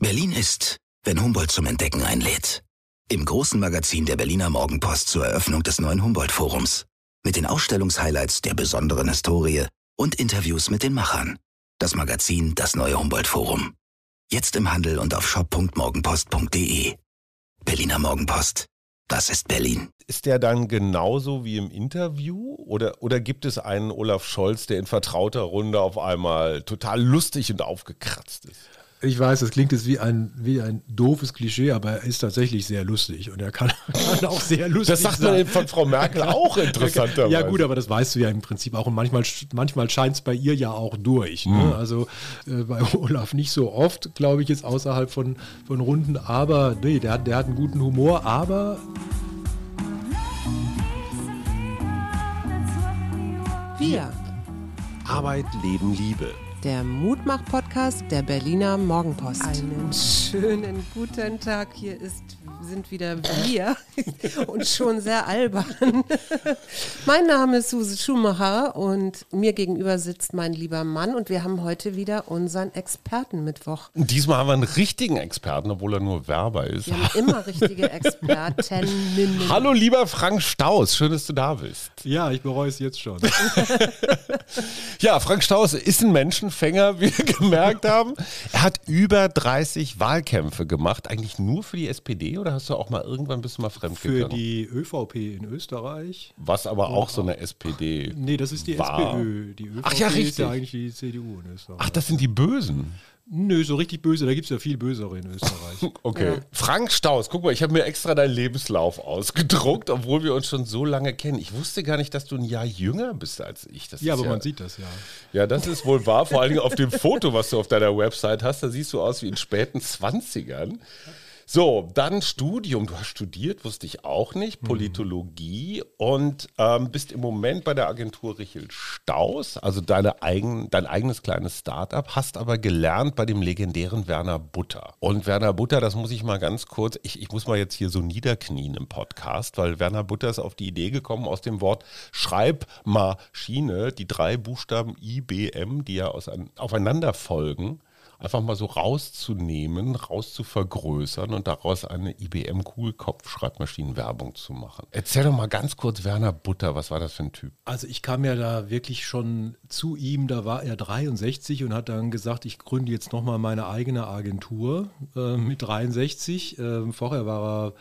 Berlin ist, wenn Humboldt zum Entdecken einlädt. Im großen Magazin der Berliner Morgenpost zur Eröffnung des neuen Humboldt-Forums. Mit den Ausstellungshighlights der besonderen Historie und Interviews mit den Machern. Das Magazin Das neue Humboldt-Forum. Jetzt im Handel und auf shop.morgenpost.de. Berliner Morgenpost. Das ist Berlin. Ist der dann genauso wie im Interview? Oder, oder gibt es einen Olaf Scholz, der in vertrauter Runde auf einmal total lustig und aufgekratzt ist? Ich weiß, das klingt jetzt wie ein, wie ein doofes Klischee, aber er ist tatsächlich sehr lustig und er kann, kann auch sehr lustig Das sagt man von Frau Merkel auch interessanterweise. Ja gut, aber das weißt du ja im Prinzip auch und manchmal, manchmal scheint es bei ihr ja auch durch. Ne? Mhm. Also äh, bei Olaf nicht so oft, glaube ich, jetzt außerhalb von, von Runden, aber nee, der, der hat einen guten Humor, aber... Wir. Arbeit, Leben, Liebe der Mutmach-Podcast der Berliner Morgenpost. Einen schönen guten Tag. Hier ist, sind wieder wir und schon sehr albern. mein Name ist Suse Schumacher und mir gegenüber sitzt mein lieber Mann und wir haben heute wieder unseren Expertenmittwoch. Diesmal haben wir einen richtigen Experten, obwohl er nur Werber ist. Wir haben immer richtige Expertinnen. Hallo lieber Frank Staus, schön, dass du da bist. Ja, ich bereue es jetzt schon. ja, Frank Staus ist ein Menschen, Menschenfänger, wie wir gemerkt haben. Er hat über 30 Wahlkämpfe gemacht, eigentlich nur für die SPD oder hast du auch mal irgendwann bist du mal fremdgegangen? Für die ÖVP in Österreich. Was aber auch so eine SPD Nee, das ist die war. SPÖ. Die ÖVP Ach ja, richtig. ist ja eigentlich die CDU in Österreich. Ach, das sind die Bösen. Nö, so richtig böse, da gibt es ja viel bösere in Österreich. okay. Ja. Frank Staus, guck mal, ich habe mir extra deinen Lebenslauf ausgedruckt, obwohl wir uns schon so lange kennen. Ich wusste gar nicht, dass du ein Jahr jünger bist als ich. Das ja, aber ja, man sieht das ja. Ja, das ist wohl wahr, vor allen Dingen auf dem Foto, was du auf deiner Website hast. Da siehst du aus wie in späten 20ern. So, dann Studium. Du hast studiert, wusste ich auch nicht, mhm. Politologie und ähm, bist im Moment bei der Agentur Richel Staus, also deine eigen, dein eigenes kleines Startup, hast aber gelernt bei dem legendären Werner Butter. Und Werner Butter, das muss ich mal ganz kurz, ich, ich muss mal jetzt hier so niederknien im Podcast, weil Werner Butter ist auf die Idee gekommen aus dem Wort Schreibmaschine, die drei Buchstaben IBM, die ja aus, aufeinander folgen einfach mal so rauszunehmen, rauszuvergrößern und daraus eine IBM Kugelkopf-Schreibmaschinenwerbung zu machen. Erzähl doch mal ganz kurz Werner Butter, was war das für ein Typ? Also ich kam ja da wirklich schon zu ihm, da war er 63 und hat dann gesagt, ich gründe jetzt nochmal meine eigene Agentur äh, mit 63. Äh, vorher war er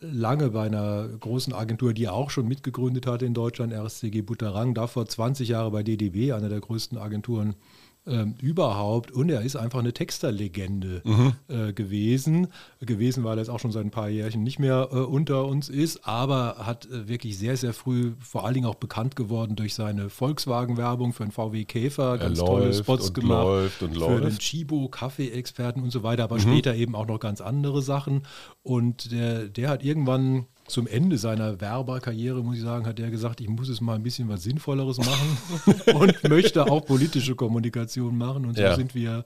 lange bei einer großen Agentur, die er auch schon mitgegründet hat in Deutschland, RSCG Butterang, davor 20 Jahre bei DDW, einer der größten Agenturen ähm, überhaupt. Und er ist einfach eine Texterlegende mhm. äh, gewesen. Gewesen, weil er jetzt auch schon seit ein paar Jährchen nicht mehr äh, unter uns ist, aber hat äh, wirklich sehr, sehr früh vor allen Dingen auch bekannt geworden durch seine Volkswagen-Werbung für den VW Käfer, ganz er tolle Spots gemacht. Läuft und für den Chibo, Kaffee-Experten und so weiter, aber mhm. später eben auch noch ganz andere Sachen. Und der, der hat irgendwann zum Ende seiner Werberkarriere, muss ich sagen, hat er gesagt, ich muss es mal ein bisschen was Sinnvolleres machen und möchte auch politische Kommunikation machen. Und so ja. sind wir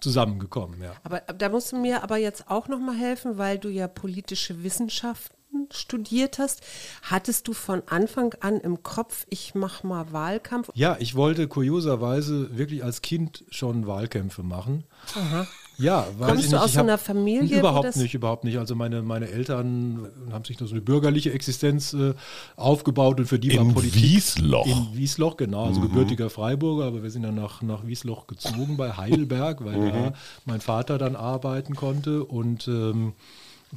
zusammengekommen. Ja. Aber da musst du mir aber jetzt auch noch mal helfen, weil du ja politische Wissenschaften studiert hast. Hattest du von Anfang an im Kopf, ich mache mal Wahlkampf? Ja, ich wollte kurioserweise wirklich als Kind schon Wahlkämpfe machen. Aha. Ja, weiß Kommst ich du aus so einer Familie? Überhaupt nicht, überhaupt nicht. Also meine, meine Eltern haben sich nur so eine bürgerliche Existenz äh, aufgebaut und für die in war Politik. Wiesloch. In Wiesloch, genau. Also mhm. gebürtiger Freiburger, aber wir sind dann nach, nach Wiesloch gezogen bei Heidelberg, weil mhm. da mein Vater dann arbeiten konnte und ähm,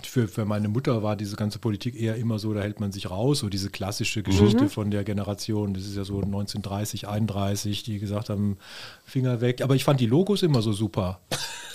für, für meine Mutter war diese ganze Politik eher immer so, da hält man sich raus, so diese klassische Geschichte mhm. von der Generation, das ist ja so 1930, 31, die gesagt haben, Finger weg. Aber ich fand die Logos immer so super.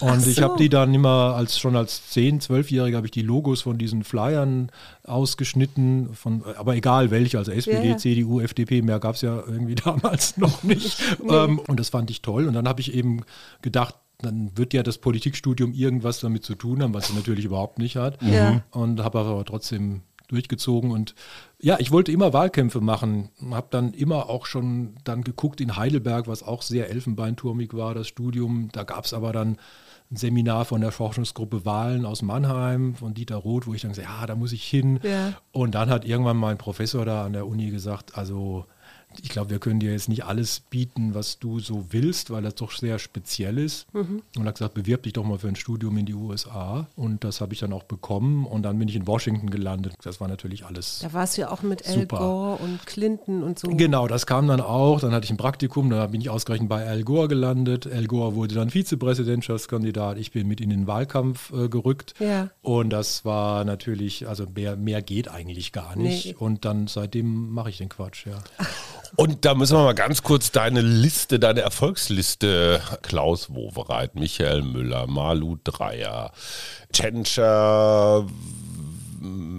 Und so. ich habe die dann immer als schon als 10, 12-Jähriger habe ich die Logos von diesen Flyern ausgeschnitten, von, aber egal welche, also SPD, yeah. CDU, FDP, mehr gab es ja irgendwie damals noch nicht. nee. ähm, und das fand ich toll. Und dann habe ich eben gedacht, dann wird ja das Politikstudium irgendwas damit zu tun haben, was es natürlich überhaupt nicht hat. Ja. Und habe aber trotzdem durchgezogen und ja, ich wollte immer Wahlkämpfe machen, habe dann immer auch schon dann geguckt in Heidelberg, was auch sehr elfenbeinturmig war, das Studium. Da gab es aber dann ein Seminar von der Forschungsgruppe Wahlen aus Mannheim von Dieter Roth, wo ich dann gesagt ja, da muss ich hin. Ja. Und dann hat irgendwann mein Professor da an der Uni gesagt, also ich glaube, wir können dir jetzt nicht alles bieten, was du so willst, weil das doch sehr speziell ist. Mhm. Und er hat gesagt, bewirb dich doch mal für ein Studium in die USA. Und das habe ich dann auch bekommen. Und dann bin ich in Washington gelandet. Das war natürlich alles. Da warst du ja auch mit Al. Gore und Clinton und so. Genau, das kam dann auch. Dann hatte ich ein Praktikum, da bin ich ausgerechnet bei Al Gore gelandet. Al Gore wurde dann Vizepräsidentschaftskandidat. Ich bin mit in den Wahlkampf äh, gerückt. Ja. Und das war natürlich, also mehr, mehr geht eigentlich gar nicht. Nee. Und dann seitdem mache ich den Quatsch, ja. Und da müssen wir mal ganz kurz deine Liste, deine Erfolgsliste. Klaus Wowereit, Michael Müller, Malu Dreier, Tschentscher.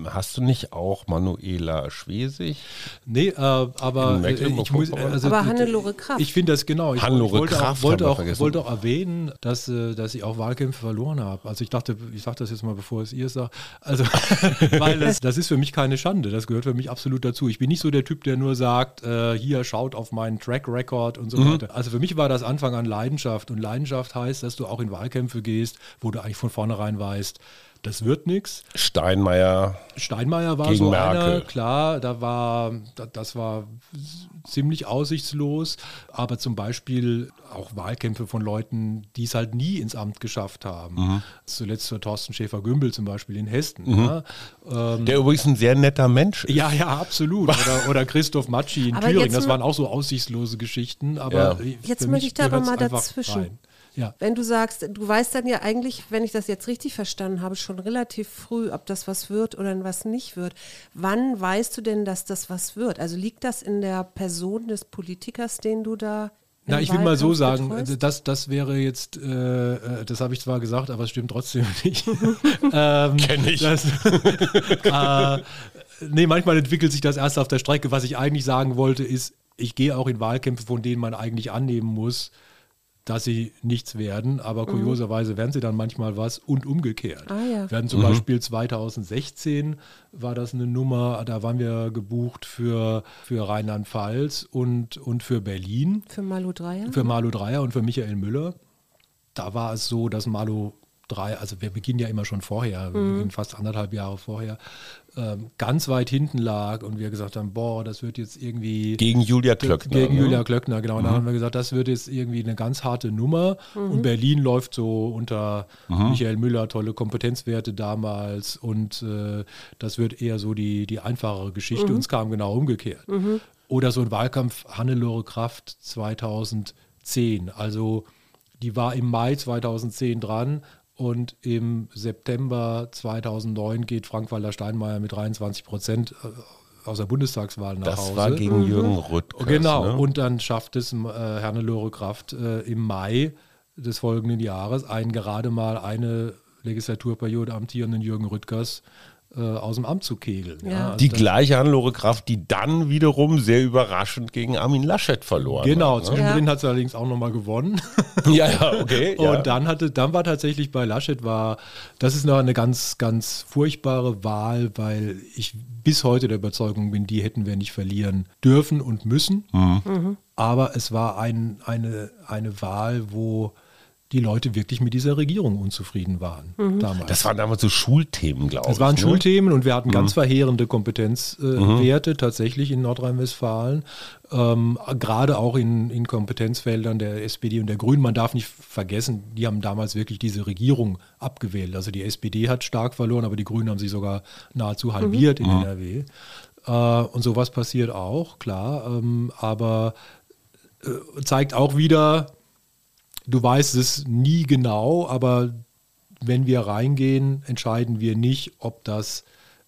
Hast du nicht auch Manuela Schwesig? Nee, äh, aber äh, ich muss, also, Aber Hannelore Kraft. Ich finde das genau. Ich, Hannelore ich wollte, Kraft auch, wollte, auch, vergessen. wollte auch erwähnen, dass, äh, dass ich auch Wahlkämpfe verloren habe. Also ich dachte, ich sage das jetzt mal, bevor es ihr sagt. Also, weil das, das ist für mich keine Schande. Das gehört für mich absolut dazu. Ich bin nicht so der Typ, der nur sagt, äh, hier schaut auf meinen Track Record und so Mhm. weiter. Also für mich war das Anfang an Leidenschaft. Und Leidenschaft heißt, dass du auch in Wahlkämpfe gehst, wo du eigentlich von vornherein weißt, das wird nichts. Steinmeier. Steinmeier war Gegen so Merkel. einer, klar, da war, da, das war ziemlich aussichtslos, aber zum Beispiel auch Wahlkämpfe von Leuten, die es halt nie ins Amt geschafft haben. Mhm. Zuletzt für Thorsten Schäfer-Gümbel zum Beispiel in Hessen. Ja. Ähm, Der übrigens ein sehr netter Mensch ist. ja, ja, absolut. Oder, oder Christoph Matschi in Aber Thüringen. Das waren auch so aussichtslose Geschichten. Aber Ja. Jetzt möchte ich da aber mal dazwischen. rein. Ja. Wenn du sagst, du weißt dann ja eigentlich, wenn ich das jetzt richtig verstanden habe, schon relativ früh, ob das was wird oder was nicht wird. Wann weißt du denn, dass das was wird? Also liegt das in der Person des Politikers, den du da. Na, ich will mal so sagen, betreust? das, das wäre jetzt, äh, äh, das habe ich zwar gesagt, aber es stimmt trotzdem nicht. ähm, Kenn ich. Das, äh, nee, manchmal entwickelt sich das erst auf der Strecke. Was ich eigentlich sagen wollte, ist, ich gehe auch in Wahlkämpfe, von denen man eigentlich annehmen muss, dass sie nichts werden, aber kurioserweise werden sie dann manchmal was und umgekehrt. Ah, ja. Wir hatten zum Beispiel 2016 war das eine Nummer, da waren wir gebucht für, für Rheinland-Pfalz und, und für Berlin Für Malu Dreier? für Marlo Dreier und für Michael Müller. Da war es so, dass Marlo Dreier, also wir beginnen ja immer schon vorher, wir beginnen fast anderthalb Jahre vorher, ähm, ganz weit hinten lag und wir gesagt haben, boah, das wird jetzt irgendwie Gegen Julia Klöckner. gegen ne? Julia Klöckner, genau. Und dann haben wir gesagt, das wird jetzt irgendwie eine ganz harte Nummer. Und Berlin läuft so unter Michael Müller, tolle Kompetenzwerte damals. Und äh, das wird eher so die, die einfachere Geschichte. Und es kam genau umgekehrt. Oder so ein Wahlkampf Hannelore Kraft 2010. Also die war im Mai 2010 dran. Und im September 2009 geht Frank-Walter Steinmeier mit 23 Prozent äh, aus der Bundestagswahl nach Das Hause. war gegen Jürgen Rüttgers. Genau, Ne? und dann schafft es äh, Hannelore Kraft äh, im Mai des folgenden Jahres einen gerade mal eine Legislaturperiode amtierenden Jürgen Rüttgers äh, aus dem Amt zu kegeln. Ja. also die gleiche Hannelore Kraft, die dann wiederum sehr überraschend gegen Armin Laschet verloren Genau, hat. Ne? zwischendrin hat sie allerdings auch nochmal gewonnen. Ja, ja, okay. ja. Und dann hatte, dann war tatsächlich bei Laschet war, das ist noch eine ganz, ganz furchtbare Wahl, weil ich bis heute der Überzeugung bin, die hätten wir nicht verlieren dürfen und müssen. Aber es war ein, eine, eine Wahl, wo die Leute wirklich mit dieser Regierung unzufrieden waren damals. das waren damals so Schulthemen, glaube ich. Das waren ne? Schulthemen und wir hatten ganz verheerende Kompetenzwerte tatsächlich in Nordrhein-Westfalen. Ähm, gerade auch in, in Kompetenzfeldern der SPD und der Grünen. Man darf nicht vergessen, die haben damals wirklich diese Regierung abgewählt. Also die SPD hat stark verloren, aber die Grünen haben sich sogar nahezu halbiert in NRW. Äh, und sowas passiert auch, klar. Ähm, aber äh, zeigt auch wieder, du weißt es nie genau, aber wenn wir reingehen, entscheiden wir nicht, ob das,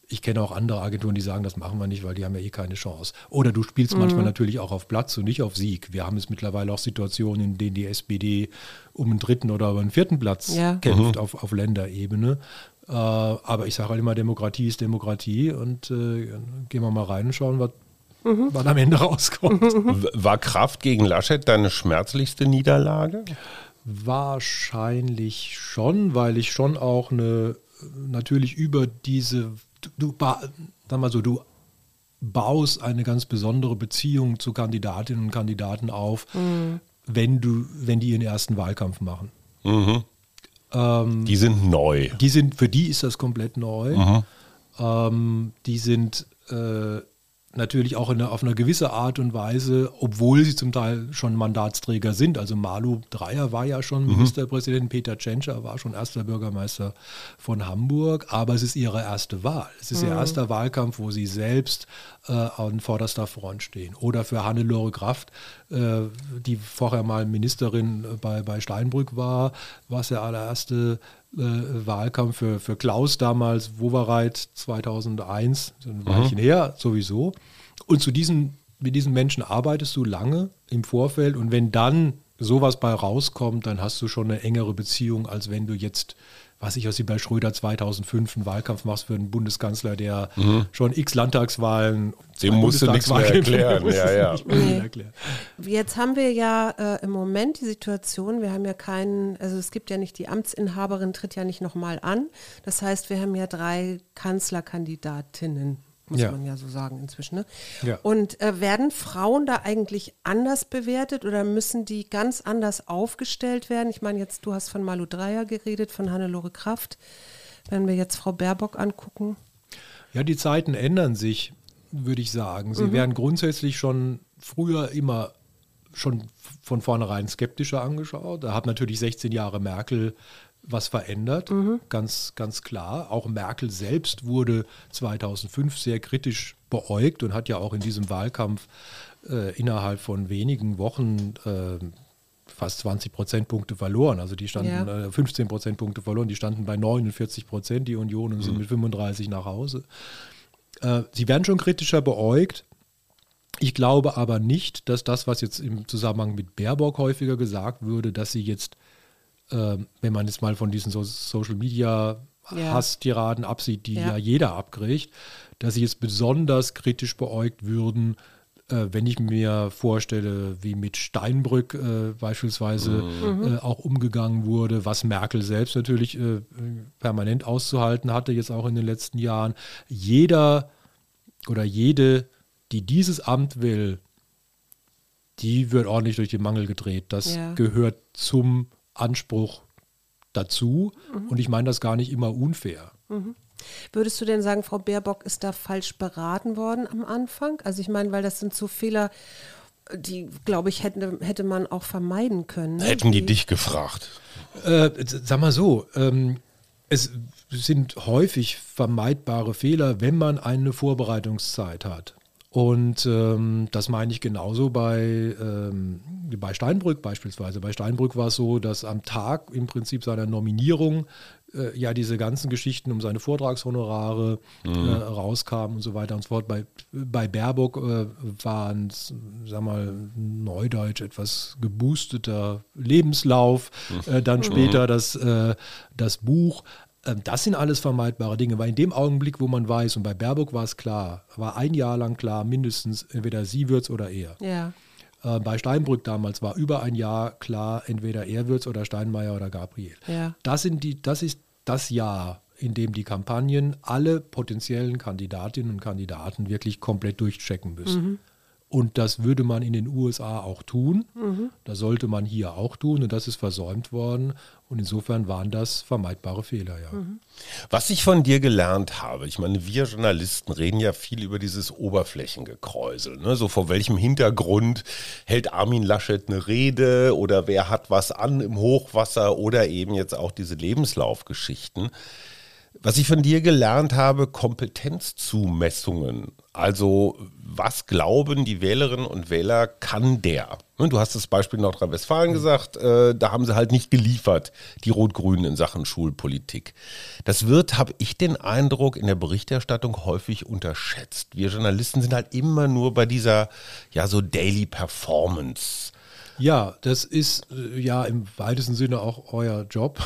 ich kenne auch andere Agenturen, die sagen, das machen wir nicht, weil die haben ja eh keine Chance. Oder du spielst manchmal natürlich auch auf Platz und nicht auf Sieg. Wir haben es mittlerweile auch Situationen, in denen die SPD um einen dritten oder um einen vierten Platz Ja. kämpft auf, auf Länderebene. Äh, aber ich sage halt immer, Demokratie ist Demokratie und äh, gehen wir mal rein und schauen, was, was am Ende rauskommt. W- War Kraft gegen Laschet deine schmerzlichste Niederlage? Wahrscheinlich schon, weil ich schon auch eine, natürlich über diese, du, sag mal so, du baust eine ganz besondere Beziehung zu Kandidatinnen und Kandidaten auf, wenn du, wenn die ihren ersten Wahlkampf machen. Ähm, Die sind neu. die sind, für die ist das komplett neu. Ähm, die sind äh, natürlich auch eine, auf eine gewisse Art und Weise, obwohl sie zum Teil schon Mandatsträger sind. Also Malu Dreyer war ja schon mhm. Ministerpräsident, Peter Tschentscher war schon erster Bürgermeister von Hamburg, aber es ist ihre erste Wahl. Es ist mhm. ihr erster Wahlkampf, wo sie selbst äh, an vorderster Front stehen. Oder für Hannelore Kraft, äh, die vorher mal Ministerin bei, bei Steinbrück war, war es der allererste äh, Wahlkampf für, für Klaus damals, Wowereit 2001, so ein Weilchen mhm. her sowieso. Und zu diesen, mit diesen Menschen arbeitest du lange im Vorfeld und wenn dann sowas bei rauskommt, dann hast du schon eine engere Beziehung, als wenn du jetzt was ich, was sie bei Schröder 2005 einen Wahlkampf machst für einen Bundeskanzler, der mhm. schon x Landtagswahlen. Dem musst du nichts mehr erklären. Ja, ja. Nee. erklären. Jetzt haben wir ja äh, im Moment die Situation, wir haben ja keinen, also es gibt ja nicht, die Amtsinhaberin tritt ja nicht nochmal an. Das heißt, wir haben ja drei Kanzlerkandidatinnen muss ja. man ja so sagen inzwischen. Ne? Ja. Und äh, werden Frauen da eigentlich anders bewertet oder müssen die ganz anders aufgestellt werden? Ich meine, jetzt, du hast von Malu Dreyer geredet, von Hannelore Kraft. Wenn wir jetzt Frau Baerbock angucken. Ja, die Zeiten ändern sich, würde ich sagen. Sie mhm. werden grundsätzlich schon früher immer schon von vornherein skeptischer angeschaut. Da hat natürlich 16 Jahre Merkel was verändert, mhm. ganz, ganz klar. Auch Merkel selbst wurde 2005 sehr kritisch beäugt und hat ja auch in diesem Wahlkampf äh, innerhalb von wenigen Wochen äh, fast 20 Prozentpunkte verloren. Also die standen ja. äh, 15 Prozentpunkte verloren, die standen bei 49 Prozent, die Union, und sind mhm. mit 35 nach Hause. Äh, sie werden schon kritischer beäugt. Ich glaube aber nicht, dass das, was jetzt im Zusammenhang mit Baerbock häufiger gesagt würde, dass sie jetzt äh, wenn man jetzt mal von diesen so Social Media ja. Hasstiraden absieht, die ja. ja. jeder abkriegt, dass sie jetzt besonders kritisch beäugt würden, äh, wenn ich mir vorstelle, wie mit Steinbrück äh, beispielsweise mhm. Äh, auch umgegangen wurde, was Merkel selbst natürlich äh, permanent auszuhalten hatte, jetzt auch in den letzten Jahren. Jeder oder jede, die dieses Amt will, die wird ordentlich durch den Mangel gedreht. Das ja. gehört zum Anspruch dazu. Mhm. Und ich meine das gar nicht immer unfair. Mhm. Würdest du denn sagen, Frau Baerbock ist da falsch beraten worden am Anfang? Also ich meine, weil das sind so Fehler, die, glaube ich, hätte, hätte man auch vermeiden können. Ne? Hätten die, die dich gefragt? Äh, sag mal so, ähm, es sind häufig vermeidbare Fehler, wenn man eine Vorbereitungszeit hat. Und ähm, das meine ich genauso bei, ähm, bei Steinbrück beispielsweise. Bei Steinbrück war es so, dass am Tag im Prinzip seiner Nominierung äh, ja diese ganzen Geschichten um seine Vortragshonorare mhm. äh, rauskamen und so weiter und so fort. Bei, bei Baerbock äh, waren es, sag mal, neudeutsch etwas geboosteter Lebenslauf, mhm. äh, dann später mhm. das, äh, das Buch. Ähm, das sind alles vermeidbare Dinge, weil in dem Augenblick, wo man weiß, und bei Baerbock war es klar, war ein Jahr lang klar, mindestens entweder sie wird es oder er. Ja. Äh, bei Steinbrück damals war über ein Jahr klar, entweder er wird es oder Steinmeier oder Gabriel. Ja. Das, sind die, das ist das Jahr, in dem die Kampagnen alle potenziellen Kandidatinnen und Kandidaten wirklich komplett durchchecken müssen. Mhm. Und das würde man in den USA auch tun. Mhm. Das sollte man hier auch tun. Und das ist versäumt worden. Und insofern waren das vermeidbare Fehler, ja. Mhm. Was ich von dir gelernt habe, ich meine, wir Journalisten reden ja viel über dieses Oberflächengekräusel. Ne? So vor welchem Hintergrund hält Armin Laschet eine Rede oder wer hat was an im Hochwasser oder eben jetzt auch diese Lebenslaufgeschichten. Was ich von dir gelernt habe, Kompetenzzumessungen. Also was glauben die Wählerinnen und Wähler, kann der? Ne, du hast das Beispiel Nordrhein-Westfalen gesagt, äh, da haben sie halt nicht geliefert, die Rot-Grünen in Sachen Schulpolitik. Das wird, habe ich den Eindruck, in der Berichterstattung häufig unterschätzt. Wir Journalisten sind halt immer nur bei dieser, ja, so Daily Performance. Ja, das ist äh, ja im weitesten Sinne auch euer Job.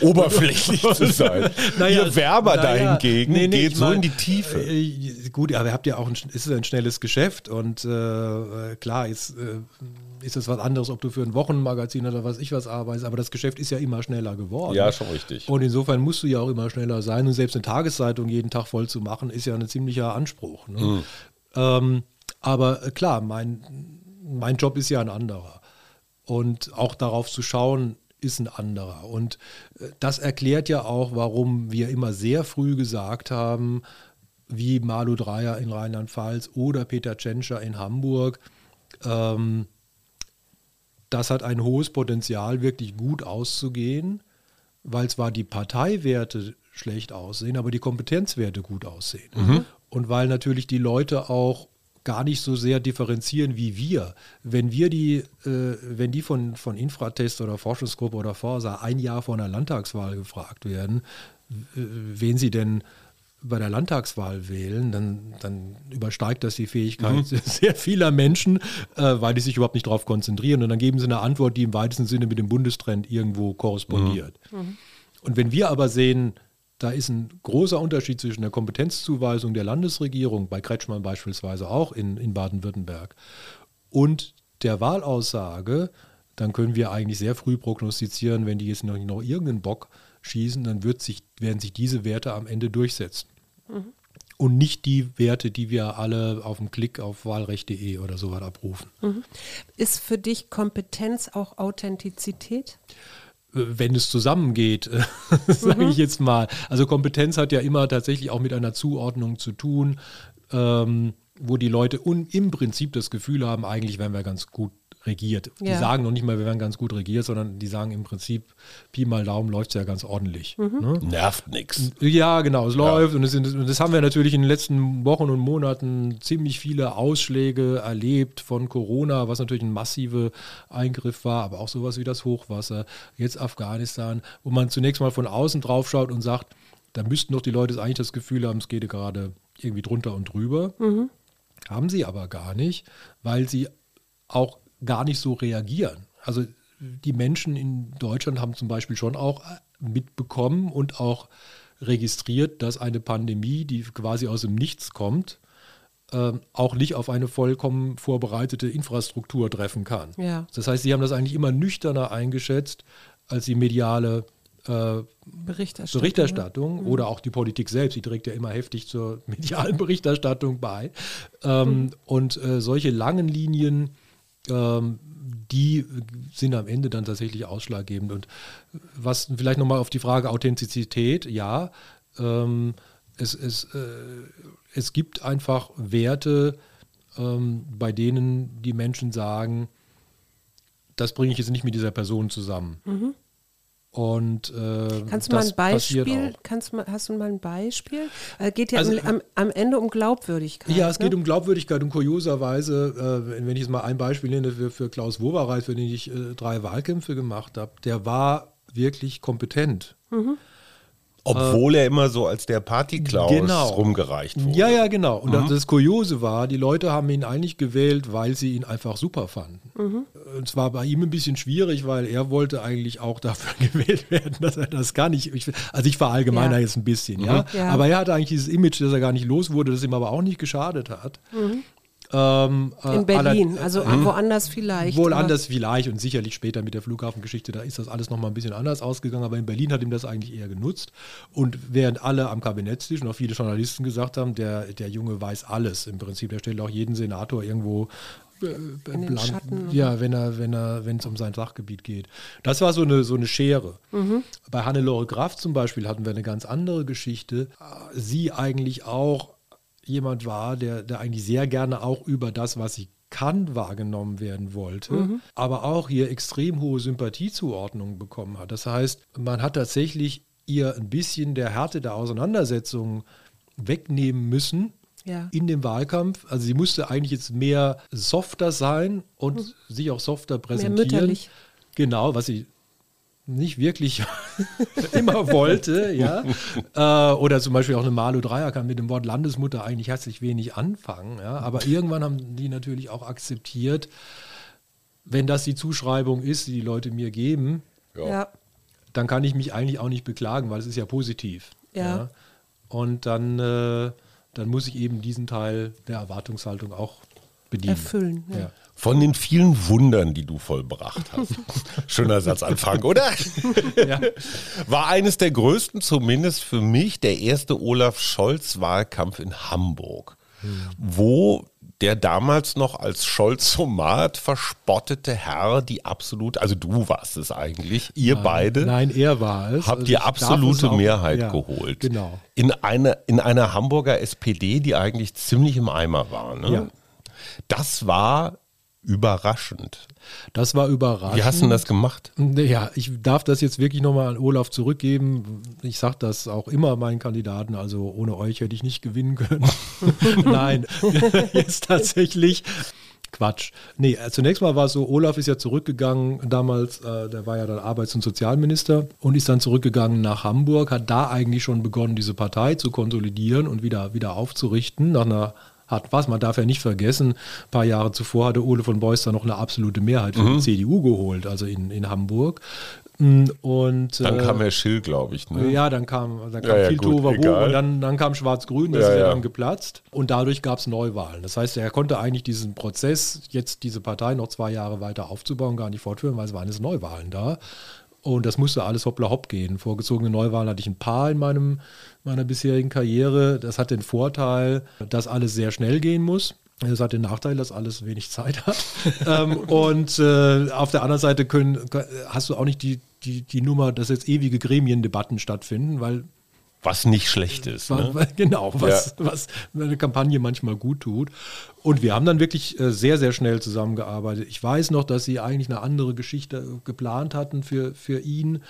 Oberflächlich zu sein. naja, Ihr Werber naja, dahingegen nee, nee, geht so mein, in die Tiefe. Äh, gut, aber ihr habt ja auch ein, ist ein schnelles Geschäft und äh, klar ist, äh, ist es was anderes, ob du für ein Wochenmagazin oder was ich was arbeitest, aber das Geschäft ist ja immer schneller geworden. Ja, schon richtig. Und insofern musst du ja auch immer schneller sein und selbst eine Tageszeitung jeden Tag voll zu machen, ist ja ein ziemlicher Anspruch. Ne? Mhm. Ähm, aber äh, klar, mein, mein Job ist ja ein anderer. Und auch darauf zu schauen, ist ein anderer. Und äh, das erklärt ja auch, warum wir immer sehr früh gesagt haben, wie Malu Dreyer in Rheinland-Pfalz oder Peter Tschentscher in Hamburg, ähm, das hat ein hohes Potenzial, wirklich gut auszugehen, weil zwar die Parteiwerte schlecht aussehen, aber die Kompetenzwerte gut aussehen. Mhm. Und weil natürlich die Leute auch gar nicht so sehr differenzieren wie wir. Wenn wir die, äh, wenn die von, von Infratest oder Forschungsgruppe oder Forsa ein Jahr vor einer Landtagswahl gefragt werden, wen sie denn bei der Landtagswahl wählen, dann, dann übersteigt das die Fähigkeit mhm. sehr vieler Menschen, äh, weil die sich überhaupt nicht darauf konzentrieren. Und dann geben sie eine Antwort, die im weitesten Sinne mit dem Bundestrend irgendwo korrespondiert. Mhm. mhm. Und wenn wir aber sehen, da ist ein großer Unterschied zwischen der Kompetenzzuweisung der Landesregierung, bei Kretschmann beispielsweise auch in, in Baden-Württemberg, und der Wahlaussage, dann können wir eigentlich sehr früh prognostizieren, wenn die jetzt noch, noch irgendeinen Bock schießen, dann wird sich, werden sich diese Werte am Ende durchsetzen. Mhm. Und nicht die Werte, die wir alle auf dem Klick auf wahlrecht.de oder so weiter abrufen. Mhm. Ist für dich Kompetenz auch Authentizität? Wenn es zusammengeht, sage mhm. ich jetzt mal. Also Kompetenz hat ja immer tatsächlich auch mit einer Zuordnung zu tun, ähm, wo die Leute im Prinzip das Gefühl haben, eigentlich wären wir ganz gut regiert. Ja. Die sagen noch nicht mal, wir werden ganz gut regiert, sondern die sagen im Prinzip, Pi mal Daumen läuft es ja ganz ordentlich. Mhm. Ne? Nervt nichts. Ja, genau, es ja. läuft und, sind, und das haben wir natürlich in den letzten Wochen und Monaten ziemlich viele Ausschläge erlebt von Corona, was natürlich ein massiver Eingriff war, aber auch sowas wie das Hochwasser, jetzt Afghanistan, wo man zunächst mal von außen drauf schaut und sagt, da müssten doch die Leute eigentlich das Gefühl haben, es geht gerade irgendwie drunter und drüber. Mhm. Haben sie aber gar nicht, weil sie auch gar nicht so reagieren. Also die Menschen in Deutschland haben zum Beispiel schon auch mitbekommen und auch registriert, dass eine Pandemie, die quasi aus dem Nichts kommt, äh, auch nicht auf eine vollkommen vorbereitete Infrastruktur treffen kann. Ja. Das heißt, sie haben das eigentlich immer nüchterner eingeschätzt als die mediale äh, Berichterstattung, Berichterstattung mhm. oder auch die Politik selbst, die trägt ja immer heftig zur medialen Berichterstattung bei. Ähm, mhm. Und äh, solche langen Linien ähm, die sind am Ende dann tatsächlich ausschlaggebend. Und was vielleicht nochmal auf die Frage Authentizität, ja, ähm, es, es, äh, es gibt einfach Werte, ähm, bei denen die Menschen sagen, das bringe ich jetzt nicht mit dieser Person zusammen. Mhm. Und, äh, kannst du mal ein Beispiel? Kannst du hast du mal ein Beispiel? Es geht ja also, am, am, Ende um Glaubwürdigkeit. Ja, es ne? geht um Glaubwürdigkeit und kurioserweise, äh, wenn ich jetzt mal ein Beispiel nenne für, für Klaus Wowereit, für den ich äh, drei Wahlkämpfe gemacht habe, der war wirklich kompetent. Mhm. Obwohl er immer so als der Partyklaus genau. rumgereicht wurde. Ja, ja, genau. Und mhm. das Kuriose war, die Leute haben ihn eigentlich gewählt, weil sie ihn einfach super fanden. Mhm. Und zwar bei ihm ein bisschen schwierig, weil er wollte eigentlich auch dafür gewählt werden, dass er das gar nicht. Ich, also ich verallgemeiner ja. jetzt ein bisschen, ja? Mhm. ja? Aber er hatte eigentlich dieses Image, das er gar nicht los wurde, das ihm aber auch nicht geschadet hat. Ähm, äh, in Berlin, aller, also äh, woanders vielleicht. Wohl anders vielleicht und sicherlich später mit der Flughafengeschichte, da ist das alles nochmal ein bisschen anders ausgegangen, aber in Berlin hat ihm das eigentlich eher genutzt. Und während alle am Kabinettstisch und auch viele Journalisten gesagt haben, der, der Junge weiß alles im Prinzip, der stellt auch jeden Senator irgendwo äh, ja, wenn er, wenn er, wenn es um sein Sachgebiet geht. Das war so eine, so eine Schere. Mhm. Bei Hannelore Graf zum Beispiel hatten wir eine ganz andere Geschichte. Sie eigentlich auch jemand war, der, der eigentlich sehr gerne auch über das, was sie kann, wahrgenommen werden wollte, mhm. aber auch hier extrem hohe Sympathiezuordnung bekommen hat. Das heißt, man hat tatsächlich ihr ein bisschen der Härte der Auseinandersetzung wegnehmen müssen, ja. in dem Wahlkampf. Also sie musste eigentlich jetzt mehr softer sein und mhm. sich auch softer präsentieren. Mehr mütterlich. Genau, was sie nicht wirklich immer wollte, ja. Äh, oder zum Beispiel auch eine Malu Dreier kann mit dem Wort Landesmutter eigentlich herzlich wenig anfangen, ja. Aber irgendwann haben die natürlich auch akzeptiert, wenn das die Zuschreibung ist, die die Leute mir geben, ja. dann kann ich mich eigentlich auch nicht beklagen, weil es ist ja positiv. Ja. ja. Und dann, äh, dann muss ich eben diesen Teil der Erwartungshaltung auch bedienen. Erfüllen. Ja. Von den vielen Wundern, die du vollbracht hast. Schöner Satzanfang, oder? Ja. War eines der größten, zumindest für mich, der erste Olaf Scholz-Wahlkampf in Hamburg, hm. wo der damals noch als Scholzomat verspottete Herr die absolute, also du warst es eigentlich, ihr Nein, beide Nein, er war es. habt Also die absolute auch- Mehrheit ja, geholt. Genau. In, eine, in einer Hamburger SPD, die eigentlich ziemlich im Eimer war. Ne? Ja. Das war überraschend. Das war überraschend. Wie hast du denn das gemacht? Ja, ich darf das jetzt wirklich nochmal an Olaf zurückgeben. Ich sage das auch immer meinen Kandidaten, also ohne euch hätte ich nicht gewinnen können. Nein, jetzt tatsächlich. Quatsch. Nee, äh, zunächst mal war es so, Olaf ist ja zurückgegangen damals, äh, der war ja dann Arbeits- und Sozialminister und ist dann zurückgegangen nach Hamburg, hat da eigentlich schon begonnen, diese Partei zu konsolidieren und wieder, wieder aufzurichten nach einer hat was. Man darf ja nicht vergessen, ein paar Jahre zuvor hatte Ole von Beuys da noch eine absolute Mehrheit für die CDU geholt, also in, in Hamburg. Mm, Und, Dann äh, kam Herr Schill, glaube ich. Ne? ja, dann kam, dann kam Ja, ja, viel gut, und dann, dann kam Schwarz-Grün, das Ja, ist ja ja. dann geplatzt. Und dadurch gab es Neuwahlen. Das heißt, er konnte eigentlich diesen Prozess, jetzt diese Partei noch zwei Jahre weiter aufzubauen, gar nicht fortführen, weil es waren jetzt Neuwahlen da. Und das musste alles hoppla hopp gehen. Vorgezogene Neuwahlen hatte ich ein paar in meinem, meiner bisherigen Karriere. Das hat den Vorteil, dass alles sehr schnell gehen muss. Das hat den Nachteil, dass alles wenig Zeit hat. ähm, und äh, auf der anderen Seite können, hast du auch nicht die, die, die Nummer, dass jetzt ewige Gremiendebatten stattfinden, weil Was nicht schlecht ist. Ne? Genau, was, was eine Kampagne manchmal gut tut. Und wir haben dann wirklich äh, sehr, sehr schnell zusammengearbeitet. Ich weiß noch, dass sie eigentlich eine andere Geschichte geplant hatten für, für ihn,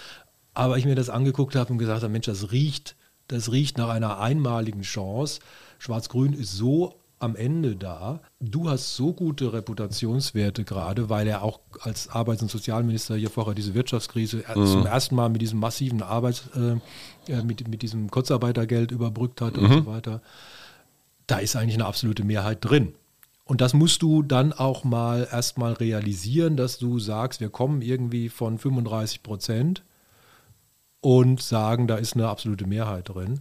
aber ich mir das angeguckt habe und gesagt habe, Mensch, das riecht, das riecht nach einer einmaligen Chance. Schwarz-Grün ist so am Ende da. Du hast so gute Reputationswerte gerade, weil er auch als Arbeits- und Sozialminister hier vorher diese Wirtschaftskrise äh, zum ersten Mal mit diesem massiven Arbeits, äh, äh, mit, mit diesem Kurzarbeitergeld überbrückt hat und so weiter. Da ist eigentlich eine absolute Mehrheit drin. Und das musst du dann auch mal erstmal realisieren, dass du sagst, wir kommen irgendwie von 35 Prozent und sagen, da ist eine absolute Mehrheit drin.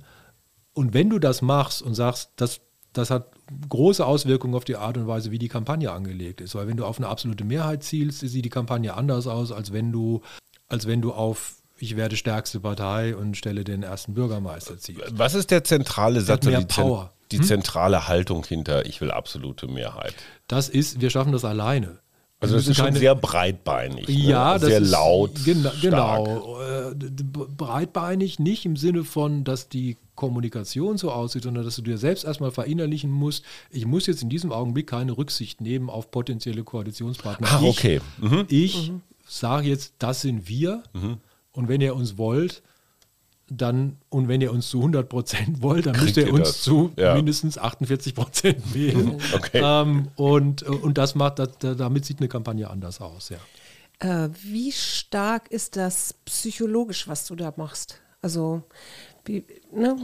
Und wenn du das machst und sagst, das, das hat große Auswirkungen auf die Art und Weise, wie die Kampagne angelegt ist. Weil wenn du auf eine absolute Mehrheit zielst, sieht die Kampagne anders aus, als wenn du, als wenn du auf ich werde stärkste Partei und stelle den ersten Bürgermeister zielst. Was ist der zentrale Satz, mehr die, Zen- Power. Hm? die zentrale Haltung hinter Ich will absolute Mehrheit? Das ist, wir schaffen das alleine. Also das ist schon sehr breitbeinig, ne? Ja, das sehr laut, Genau, stark. genau. Äh, breitbeinig nicht im Sinne von, dass die Kommunikation so aussieht, sondern dass du dir selbst erstmal verinnerlichen musst, ich muss jetzt in diesem Augenblick keine Rücksicht nehmen auf potenzielle Koalitionspartner. Ach, ich, okay. Mhm. Ich sage jetzt, das sind wir und wenn ihr uns wollt, dann, und wenn ihr uns zu 100 Prozent wollt, dann Kriegt müsst ihr ihr uns das. zu Ja. mindestens 48 Prozent wählen. Okay. Ähm, und, und das macht, das, damit sieht eine Kampagne anders aus, ja. Äh, wie stark ist das psychologisch, was du da machst? Also, wie, ne?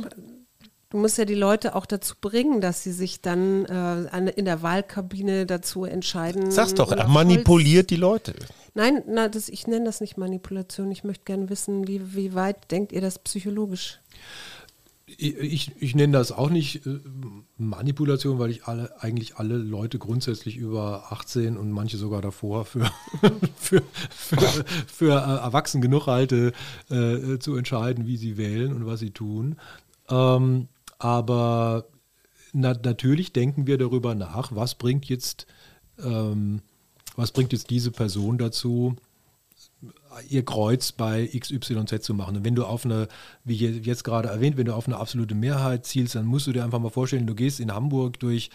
du musst ja die Leute auch dazu bringen, dass sie sich dann äh, an, in der Wahlkabine dazu entscheiden. Sag's doch, er manipuliert die Leute. Nein, na, das, ich nenne das nicht Manipulation. Ich möchte gerne wissen, wie, wie weit denkt ihr das psychologisch? Ich, ich, nenne das auch nicht äh, Manipulation, weil ich alle, eigentlich alle Leute grundsätzlich über 18 und manche sogar davor für, für, für, für äh, erwachsen genug halte, äh, zu entscheiden, wie sie wählen und was sie tun. Ähm, aber na, natürlich denken wir darüber nach, was bringt jetzt, ähm, was bringt jetzt diese Person dazu, ihr Kreuz bei XYZ zu machen. Und wenn du auf eine, wie hier jetzt gerade erwähnt, wenn du auf eine absolute Mehrheit zielst, dann musst du dir einfach mal vorstellen, du gehst in Hamburg durch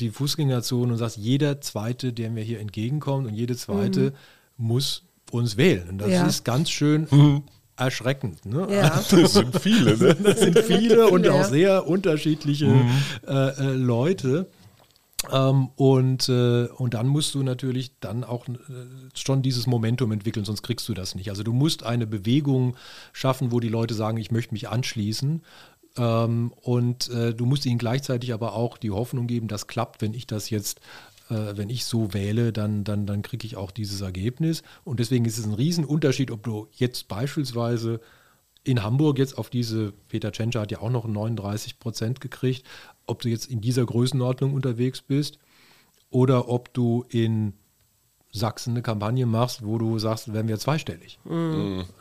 die Fußgängerzone und sagst, jeder Zweite, der mir hier entgegenkommt und jede Zweite muss uns wählen. Und das Ja. ist ganz schön erschreckend. Ne? Ja. Das sind viele, ne? Das sind viele und Ja. auch sehr unterschiedliche äh, äh, Leute. Ähm, und, äh, und dann musst du natürlich dann auch äh, schon dieses Momentum entwickeln, sonst kriegst du das nicht. Also du musst eine Bewegung schaffen, wo die Leute sagen, ich möchte mich anschließen. Ähm, und äh, du musst ihnen gleichzeitig aber auch die Hoffnung geben, das klappt, wenn ich das jetzt, äh, wenn ich so wähle, dann, dann, dann kriege ich auch dieses Ergebnis. Und deswegen ist es ein Riesenunterschied, ob du jetzt beispielsweise in Hamburg jetzt auf diese, Peter Tschentscher hat ja auch noch 39 Prozent gekriegt, ob du jetzt in dieser Größenordnung unterwegs bist oder ob du in Sachsen eine Kampagne machst, wo du sagst, werden wir zweistellig.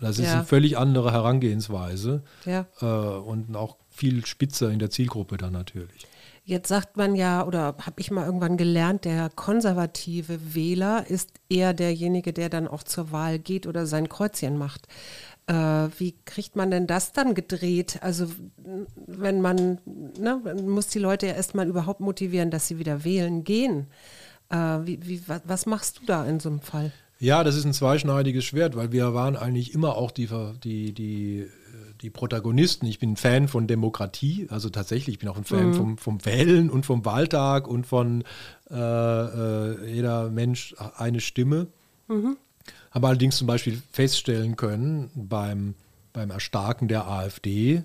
Das ist Ja. eine völlig andere Herangehensweise Ja. äh, und auch viel spitzer in der Zielgruppe dann natürlich. Jetzt sagt man ja, oder habe ich mal irgendwann gelernt, der konservative Wähler ist eher derjenige, der dann auch zur Wahl geht oder sein Kreuzchen macht. Äh, wie kriegt man denn das dann gedreht? Also wenn man, ne, man muss die Leute ja erstmal überhaupt motivieren, dass sie wieder wählen gehen. Äh, wie, wie, was machst du da in so einem Fall? Ja, das ist ein zweischneidiges Schwert, weil wir waren eigentlich immer auch die, die, die, die Protagonisten. Ich bin ein Fan von Demokratie, also tatsächlich, ich bin auch ein Fan mhm. vom, vom Wählen und vom Wahltag und von äh, äh, jeder Mensch eine Stimme. Mhm. Habe allerdings zum Beispiel feststellen können beim, beim Erstarken der AfD,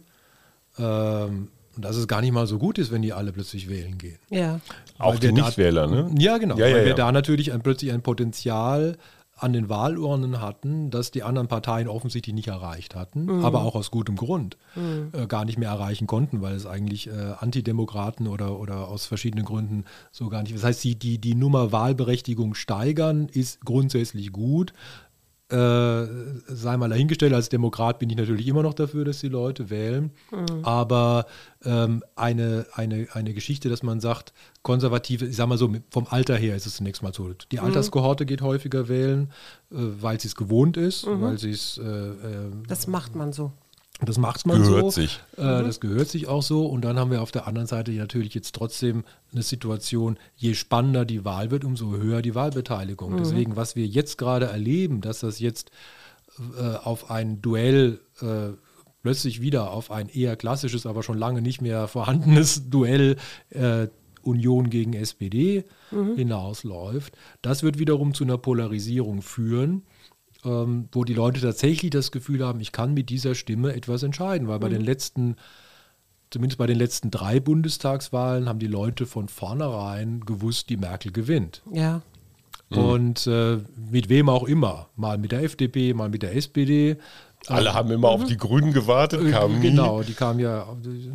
ähm, dass es gar nicht mal so gut ist, wenn die alle plötzlich wählen gehen. Ja. Auch die Nichtwähler, ne? Ja, genau. Ja, ja, weil wir da natürlich ein, plötzlich ein Potenzial an den Wahlurnen hatten, das die anderen Parteien offensichtlich nicht erreicht hatten, mhm. aber auch aus gutem Grund mhm. äh, gar nicht mehr erreichen konnten, weil es eigentlich äh, Antidemokraten oder, oder aus verschiedenen Gründen so gar nicht. Das heißt, die, die, die Nummer Wahlberechtigung steigern ist grundsätzlich gut. Äh, sei mal dahingestellt, als Demokrat bin ich natürlich immer noch dafür, dass die Leute wählen. Mhm. Aber ähm, eine, eine, eine Geschichte, dass man sagt, Konservative, ich sag mal so, vom Alter her ist es zunächst mal so. Die mhm. Alterskohorte geht häufiger wählen, äh, weil sie es gewohnt ist, mhm. weil sie es. Äh, äh, das macht man so. Das macht man gehört so. Sich. Äh, mhm. Das gehört sich auch so. Und dann haben wir auf der anderen Seite natürlich jetzt trotzdem eine Situation, je spannender die Wahl wird, umso höher die Wahlbeteiligung. Mhm. Deswegen, was wir jetzt gerade erleben, dass das jetzt äh, auf ein Duell äh, plötzlich wieder auf ein eher klassisches, aber schon lange nicht mehr vorhandenes Duell äh, Union gegen SPD mhm. hinausläuft, das wird wiederum zu einer Polarisierung führen ähm, wo die Leute tatsächlich das Gefühl haben, ich kann mit dieser Stimme etwas entscheiden, weil bei mhm. den letzten, zumindest bei den letzten drei Bundestagswahlen, haben die Leute von vornherein gewusst, die Merkel gewinnt. Ja. Und äh, mit wem auch immer, mal mit der FDP, mal mit der SPD, alle haben immer auf die Grünen gewartet, äh, kamen Genau, die kamen ja,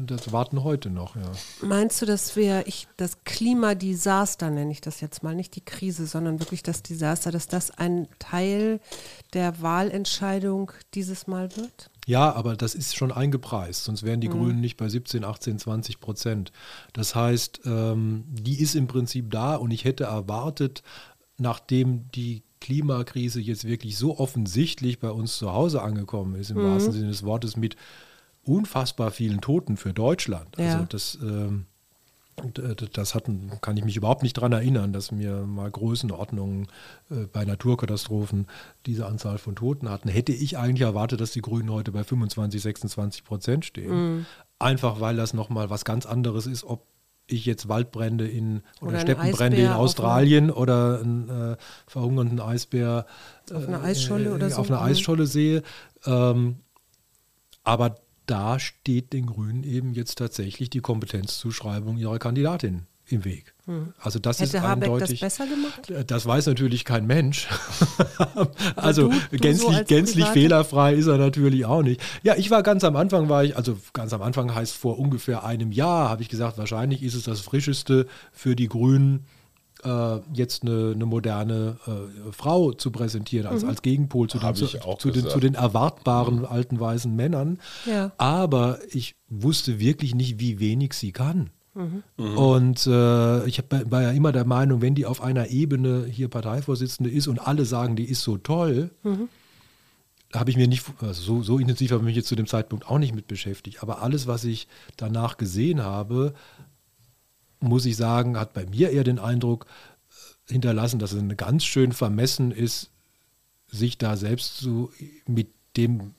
das warten heute noch, ja. Meinst du, dass wir, ich, das Klimadesaster nenne ich das jetzt mal, nicht die Krise, sondern wirklich das Desaster, dass das ein Teil der Wahlentscheidung dieses Mal wird? Ja, aber das ist schon eingepreist, sonst wären die mhm. Grünen nicht bei 17, 18, 20 Prozent. Das heißt, ähm, die ist im Prinzip da und ich hätte erwartet, nachdem die Klimakrise jetzt wirklich so offensichtlich bei uns zu Hause angekommen ist, im mhm. wahrsten Sinne des Wortes, mit unfassbar vielen Toten für Deutschland. Ja. Also das, ähm, äh, das hatten, kann ich mich überhaupt nicht daran erinnern, dass wir mal Größenordnungen äh, bei Naturkatastrophen diese Anzahl von Toten hatten. Hätte ich eigentlich erwartet, dass die Grünen heute bei 25, 26 Prozent stehen. Mhm. Einfach weil das nochmal was ganz anderes ist, ob ich jetzt Waldbrände in oder, oder Steppenbrände in Australien oder einen äh, verhungernden Eisbär auf einer Eisscholle äh, oder so. Auf einer. Eisscholle sehe. Ähm, aber da steht den Grünen eben jetzt tatsächlich die Kompetenzzuschreibung ihrer Kandidatin im Weg. Hm. Also das Hätte ist Habeck eindeutig. das besser gemacht? Äh, das weiß natürlich kein Mensch. also du, du gänzlich, so gänzlich fehlerfrei ist er natürlich auch nicht. Ja, ich war ganz am Anfang, war ich, also ganz am Anfang heißt vor ungefähr einem Jahr, habe ich gesagt, wahrscheinlich ist es das Frischeste für die Grünen, äh, jetzt eine, eine moderne äh, Frau zu präsentieren, als, mhm. als Gegenpol zu, den, zu, zu, den, zu, den, erwartbaren mhm. alten weißen Männern. Ja. Aber ich wusste wirklich nicht, wie wenig sie kann. Mhm. Und äh, ich war ja immer der Meinung, wenn die auf einer Ebene hier Parteivorsitzende ist und alle sagen, die ist so toll, mhm. habe ich mir nicht, also so, so intensiv habe ich mich jetzt zu dem Zeitpunkt auch nicht mit beschäftigt. Aber alles, was ich danach gesehen habe, muss ich sagen, hat bei mir eher den Eindruck äh, hinterlassen, dass es ganz schön vermessen ist, sich da selbst zu, mit dem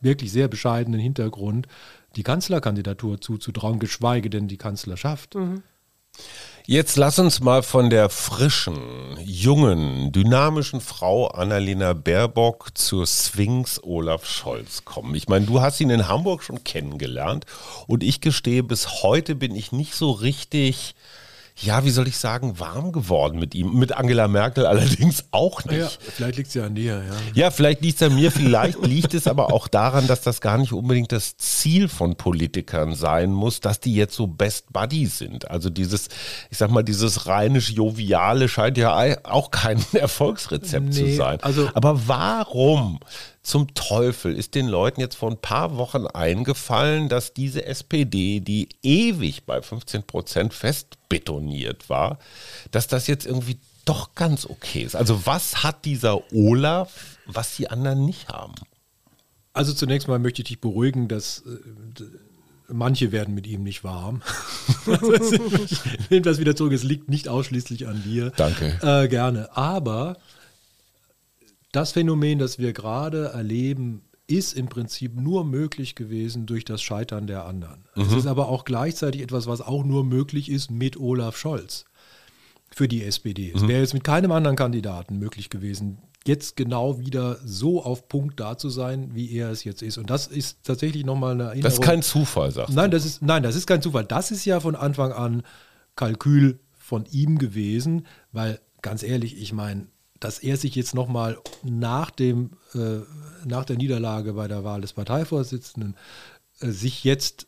wirklich sehr bescheidenen Hintergrund die Kanzlerkandidatur zuzutrauen, geschweige denn die Kanzlerschaft. Mhm. Jetzt lass uns mal von der frischen, jungen, dynamischen Frau Annalena Baerbock zur Sphinx Olaf Scholz kommen. Ich meine, du hast ihn in Hamburg schon kennengelernt und ich gestehe, bis heute bin ich nicht so richtig ja, wie soll ich sagen, warm geworden mit ihm. Mit Angela Merkel allerdings auch nicht. Ja, vielleicht liegt es ja an dir, ja. Ja, vielleicht liegt es an mir, vielleicht liegt es aber auch daran, dass das gar nicht unbedingt das Ziel von Politikern sein muss, dass die jetzt so Best Buddies sind. Also dieses, ich sag mal, dieses rheinisch-joviale scheint ja auch kein Erfolgsrezept nee, zu sein. Also aber warum zum Teufel ist den Leuten jetzt vor ein paar Wochen eingefallen, dass diese SPD, die ewig bei 15 Prozent fest betoniert war, dass das jetzt irgendwie doch ganz okay ist. Also was hat dieser Olaf, was die anderen nicht haben? Also zunächst mal möchte ich dich beruhigen, dass äh, manche werden mit ihm nicht warm. ich nehme das wieder zurück, es liegt nicht ausschließlich an dir. Danke. Äh, gerne. Aber das Phänomen, das wir gerade erleben, ist im Prinzip nur möglich gewesen durch das Scheitern der anderen. Mhm. Es ist aber auch gleichzeitig etwas, was auch nur möglich ist mit Olaf Scholz für die SPD. Es mhm. wäre jetzt mit keinem anderen Kandidaten möglich gewesen, jetzt genau wieder so auf Punkt da zu sein, wie er es jetzt ist. Und das ist tatsächlich nochmal eine Erinnerung. Das ist kein Zufall, sagst nein, das ist, nein, das ist kein Zufall. Das ist ja von Anfang an Kalkül von ihm gewesen, weil ganz ehrlich, ich meine, dass er sich jetzt nochmal nach, äh, nach der Niederlage bei der Wahl des Parteivorsitzenden äh, sich jetzt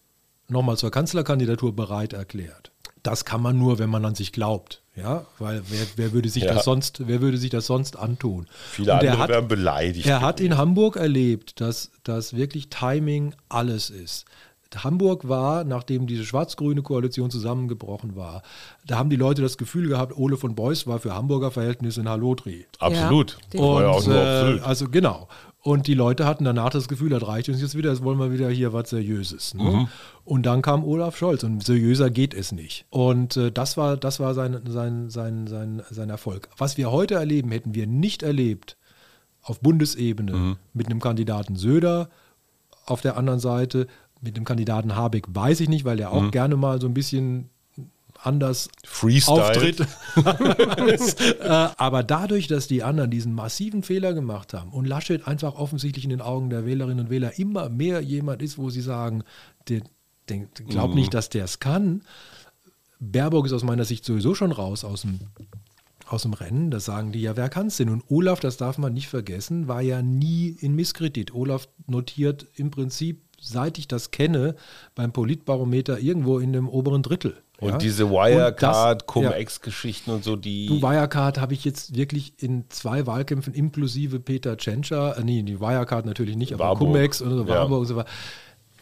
nochmal zur Kanzlerkandidatur bereit erklärt. Das kann man nur, wenn man an sich glaubt. Ja, weil wer, wer würde sich ja. das sonst, wer würde sich das sonst antun? Viele andere hat, werden beleidigt. Er hat in Hamburg erlebt, dass, dass wirklich Timing alles ist. Hamburg war, nachdem diese schwarz-grüne Koalition zusammengebrochen war, da haben die Leute das Gefühl gehabt, Ole von Beuys war für Hamburger Verhältnisse in Hallotri. Absolut. Ja, und, ja auch nur äh, also genau. Und die Leute hatten danach das Gefühl, das reicht uns jetzt wieder, jetzt wollen wir wieder hier was Seriöses. Ne? Mhm. Und dann kam Olaf Scholz und seriöser geht es nicht. Und äh, das war, das war sein, sein, sein, sein, sein Erfolg. Was wir heute erleben, hätten wir nicht erlebt auf Bundesebene mhm. mit einem Kandidaten Söder auf der anderen Seite, mit dem Kandidaten Habeck weiß ich nicht, weil der auch mhm. gerne mal so ein bisschen anders Freestyle. auftritt. Äh, aber dadurch, dass die anderen diesen massiven Fehler gemacht haben und Laschet einfach offensichtlich in den Augen der Wählerinnen und Wähler immer mehr jemand ist, wo sie sagen, der, der glaubt mm. nicht, dass der es kann. Baerbock ist aus meiner Sicht sowieso schon raus aus dem aus dem Rennen, das sagen die ja, wer kann es denn? Und Olaf, das darf man nicht vergessen, war ja nie in Misskredit. Olaf notiert im Prinzip, seit ich das kenne, beim Politbarometer irgendwo in dem oberen Drittel. Und ja? diese Wirecard, Cum-Ex-Geschichten und so, die. Du, Wirecard habe ich jetzt wirklich in zwei Wahlkämpfen inklusive Peter Tschentscher, äh, nee, die Wirecard natürlich nicht, aber Cum-Ex und so, Warburg ja. und so weiter.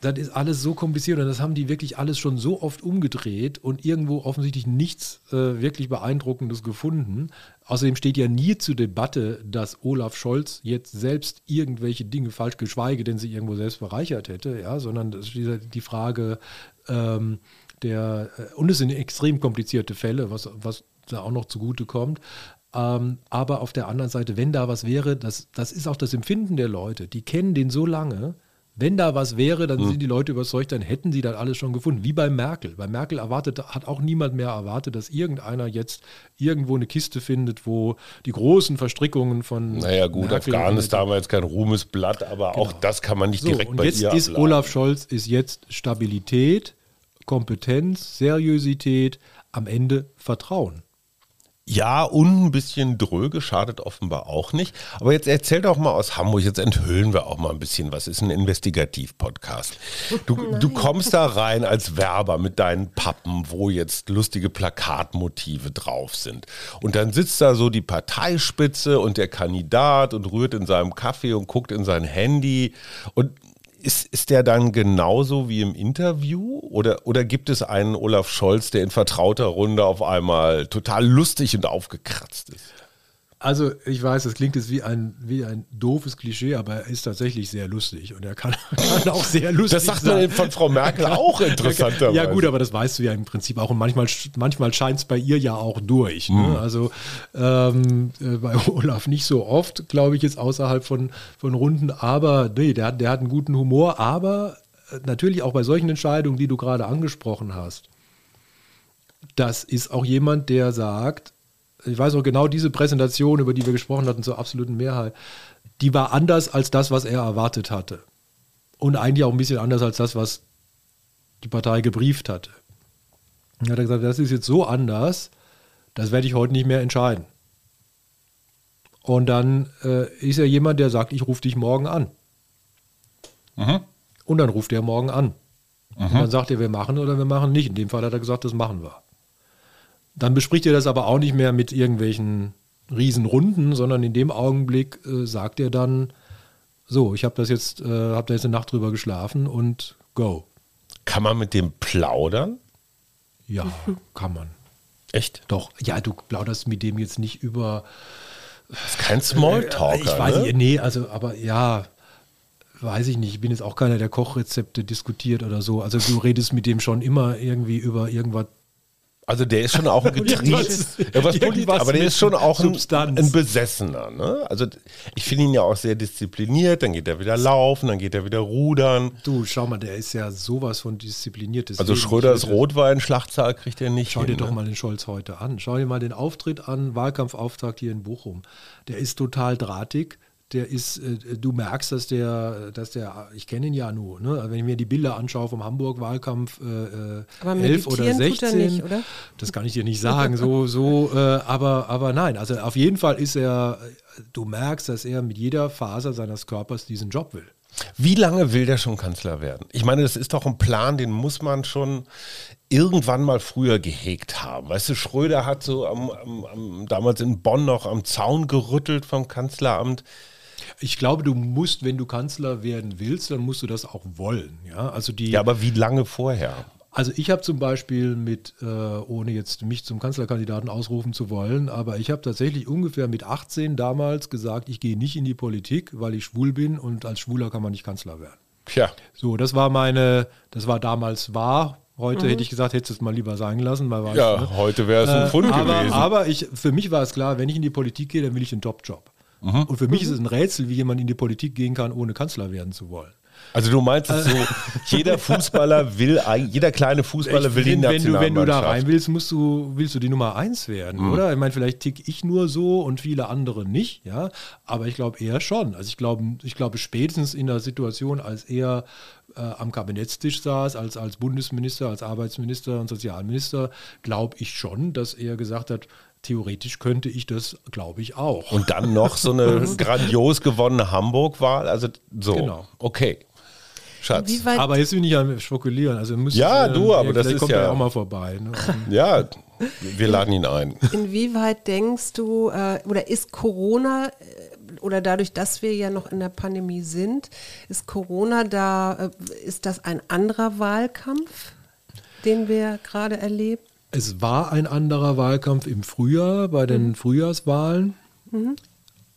Das ist alles so kompliziert und das haben die wirklich alles schon so oft umgedreht und irgendwo offensichtlich nichts äh, wirklich Beeindruckendes gefunden. Außerdem steht ja nie zur Debatte, dass Olaf Scholz jetzt selbst irgendwelche Dinge falsch, geschweige denn sie irgendwo selbst bereichert hätte, ja, sondern das ist die Frage, ähm, der, äh, und es sind extrem komplizierte Fälle, was, was da auch noch zugute kommt. Ähm, aber auf der anderen Seite, wenn da was wäre, das, das ist auch das Empfinden der Leute. Die kennen den so lange. Wenn da was wäre, dann mhm. sind die Leute überzeugt, dann hätten sie das alles schon gefunden. Wie bei Merkel. Bei Merkel erwartet, hat auch niemand mehr erwartet, dass irgendeiner jetzt irgendwo eine Kiste findet, wo die großen Verstrickungen von. Naja, gut, Merkel Afghanistan war jetzt kein Ruhmesblatt, aber genau. auch das kann man nicht so, direkt und bei jetzt ihr ist abladen. Olaf Scholz ist jetzt Stabilität, Kompetenz, Seriosität, am Ende Vertrauen. Ja, und ein bisschen dröge schadet offenbar auch nicht. Aber jetzt erzähl doch mal aus Hamburg, jetzt enthüllen wir auch mal ein bisschen, was ist ein Investigativ-Podcast. Du, du kommst da rein als Werber mit deinen Pappen, wo jetzt lustige Plakatmotive drauf sind. Und dann sitzt da so die Parteispitze und der Kandidat und rührt in seinem Kaffee und guckt in sein Handy. Und ist, ist der dann genauso wie im Interview? Oder, oder gibt es einen Olaf Scholz, der in vertrauter Runde auf einmal total lustig und aufgekratzt ist? Also ich weiß, das klingt jetzt wie ein, wie ein doofes Klischee, aber er ist tatsächlich sehr lustig und er kann, kann auch sehr lustig sein. Das sagt man von Frau Merkel auch interessanterweise. Ja gut, aber das weißt du ja im Prinzip auch und manchmal, manchmal scheint es bei ihr ja auch durch. Ne? Mhm. Also ähm, äh, bei Olaf nicht so oft, glaube ich, jetzt außerhalb von, von Runden, aber nee, der, der hat einen guten Humor, aber äh, natürlich auch bei solchen Entscheidungen, die du gerade angesprochen hast. Das ist auch jemand, der sagt, ich weiß auch genau diese Präsentation, über die wir gesprochen hatten, zur absoluten Mehrheit, die war anders als das, was er erwartet hatte. Und eigentlich auch ein bisschen anders als das, was die Partei gebrieft hatte. Er hat gesagt, das ist jetzt so anders, das werde ich heute nicht mehr entscheiden. Und dann äh, ist er jemand, der sagt, ich rufe dich morgen an. Mhm. Und dann ruft er morgen an. Mhm. Und dann sagt er, wir machen oder wir machen nicht. In dem Fall hat er gesagt, das machen wir. Dann bespricht er das aber auch nicht mehr mit irgendwelchen Riesenrunden, sondern in dem Augenblick äh, sagt er dann, so, ich habe das jetzt, äh, habe da jetzt eine Nacht drüber geschlafen und go. Kann man mit dem plaudern? Ja, kann man. Echt? Doch, ja, du plauderst mit dem jetzt nicht über. Das ist kein Smalltalker. Ich weiß ne? nicht, nee, also, aber ja, weiß ich nicht. Ich bin jetzt auch keiner, der Kochrezepte diskutiert oder so. Also du redest mit dem schon immer irgendwie über irgendwas Also der ist schon auch ein. Irgendwas- ja, was Polit- aber der ist schon auch ein, ein Besessener. Ne? Also ich finde ihn ja auch sehr diszipliniert. Dann geht er wieder laufen, dann geht er wieder rudern. Du, schau mal, der ist ja sowas von diszipliniert. Also Schröders ich würde- Rotwein-Schlachtzahl kriegt er nicht. Schau dir hin, doch ne? mal den Scholz heute an. Schau dir mal den Auftritt an, Wahlkampfauftakt hier in Bochum. Der ist total drahtig. Der ist, äh, du merkst, dass der, dass der, ich kenne ihn ja nur, ne? wenn ich mir die Bilder anschaue vom Hamburg-Wahlkampf äh, Aber 11 oder meditieren tut er 16, nicht, oder? das kann ich dir nicht sagen, so, so, äh, aber, aber nein, also auf jeden Fall ist er, du merkst, dass er mit jeder Faser seines Körpers diesen Job will. Wie lange will der schon Kanzler werden? Ich meine, das ist doch ein Plan, den muss man schon irgendwann mal früher gehegt haben. Weißt du, Schröder hat so am, am, am, damals in Bonn noch am Zaun gerüttelt vom Kanzleramt. Ich glaube, du musst, wenn du Kanzler werden willst, dann musst du das auch wollen. Ja, also die, Ja, aber wie lange vorher? Also ich habe zum Beispiel mit, äh, ohne jetzt mich zum Kanzlerkandidaten ausrufen zu wollen, aber ich habe tatsächlich ungefähr mit 18 damals gesagt, ich gehe nicht in die Politik, weil ich schwul bin und als Schwuler kann man nicht Kanzler werden. Tja, So, das war meine, das war damals wahr. Heute hätte ich gesagt, hättest du es mal lieber sein lassen, weil ja, ich, ne? heute wäre es ein Äh, Fund aber, gewesen. aber ich, für mich war es klar, wenn ich in die Politik gehe, dann will ich einen Top-Job. Mhm. Und für mich ist es ein Rätsel, wie jemand in die Politik gehen kann, ohne Kanzler werden zu wollen. Also du meinst es so, jeder Fußballer will, ein- jeder kleine Fußballer will die wenn, wenn, du, wenn du da rein willst, musst du, willst du die Nummer eins werden, Mhm. oder? Ich meine, vielleicht tick ich nur so und viele andere nicht, ja. Aber ich glaube eher schon. Also ich glaube, ich glaube spätestens in der Situation, als er äh, am Kabinettstisch saß, als, als Bundesminister, als Arbeitsminister und Sozialminister, glaube ich schon, dass er gesagt hat, theoretisch könnte ich das, glaube ich, auch. Und dann noch so eine grandios gewonnene Hamburg-Wahl. Also so, Genau. okay. Schatz. Aber jetzt bin ich am Spekulieren. Also muss, Ja, du, aber das ist kommt ja- er auch mal vorbei. Ne? Ja, wir laden ihn ein. inwieweit denkst du, äh, oder ist Corona, äh, oder dadurch, dass wir ja noch in der Pandemie sind, ist Corona da, äh, ist das ein anderer Wahlkampf, den wir gerade erleben? Es war ein anderer Wahlkampf im Frühjahr, bei den Frühjahrswahlen,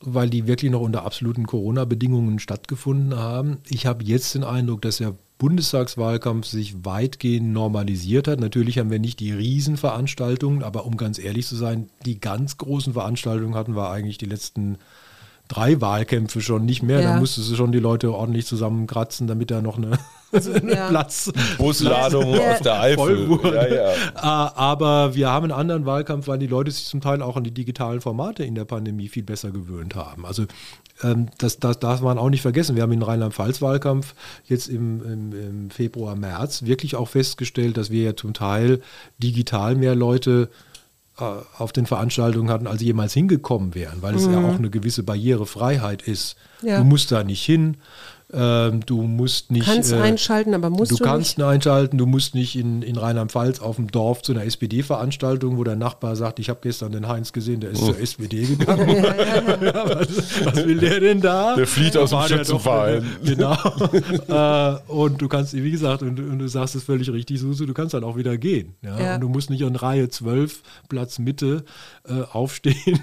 weil die wirklich noch unter absoluten Corona-Bedingungen stattgefunden haben. Ich habe jetzt den Eindruck, dass der Bundestagswahlkampf sich weitgehend normalisiert hat. Natürlich haben wir nicht die Riesenveranstaltungen, aber um ganz ehrlich zu sein, die ganz großen Veranstaltungen hatten wir eigentlich die letzten drei Wahlkämpfe schon nicht mehr. Ja. Da musstest du schon die Leute ordentlich zusammenkratzen, damit da noch eine, eine ja. Platz, Busladung Ja. aus der Eifel. voll wurde. Ja, ja. Ah, Aber wir haben einen anderen Wahlkampf, weil die Leute sich zum Teil auch an die digitalen Formate in der Pandemie viel besser gewöhnt haben. Also ähm, das, das darf man auch nicht vergessen. Wir haben in Rheinland-Pfalz-Wahlkampf jetzt im, im, im Februar, März wirklich auch festgestellt, dass wir ja zum Teil digital mehr Leute äh, auf den Veranstaltungen hatten, als jemals hingekommen wären, weil es ja auch eine gewisse Barrierefreiheit ist. Ja. Du musst da nicht hin. Ähm, du musst nicht. Kannst äh, einschalten, aber musst du du, kannst ihn einschalten, du musst nicht in, in Rheinland-Pfalz auf dem Dorf zu einer SPD-Veranstaltung, wo der Nachbar sagt, ich habe gestern den Heinz gesehen, der ist Oh. zur SPD gegangen. Ja, was, was will der denn da? Der flieht aus dem Schützenverein. Genau. äh, und du kannst, wie gesagt, und, und du sagst es völlig richtig, Susu, du kannst dann auch wieder gehen. Ja? Ja. Und du musst nicht an Reihe 12, Platz Mitte, äh, aufstehen.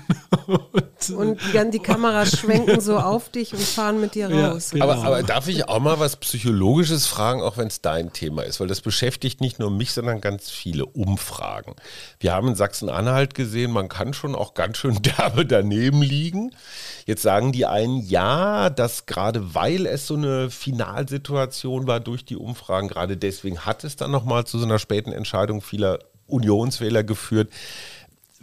und, Und die, die Kameras schwenken so auf dich und fahren mit dir Ja, raus. genau. Aber, aber darf ich auch mal was Psychologisches fragen, auch wenn es dein Thema ist? Weil das beschäftigt nicht nur mich, sondern ganz viele Umfragen. Wir haben in Sachsen-Anhalt gesehen, man kann schon auch ganz schön derbe daneben liegen. Jetzt sagen die einen, ja, dass gerade weil es so eine Finalsituation war durch die Umfragen, gerade deswegen hat es dann nochmal zu so einer späten Entscheidung vieler Unionswähler geführt.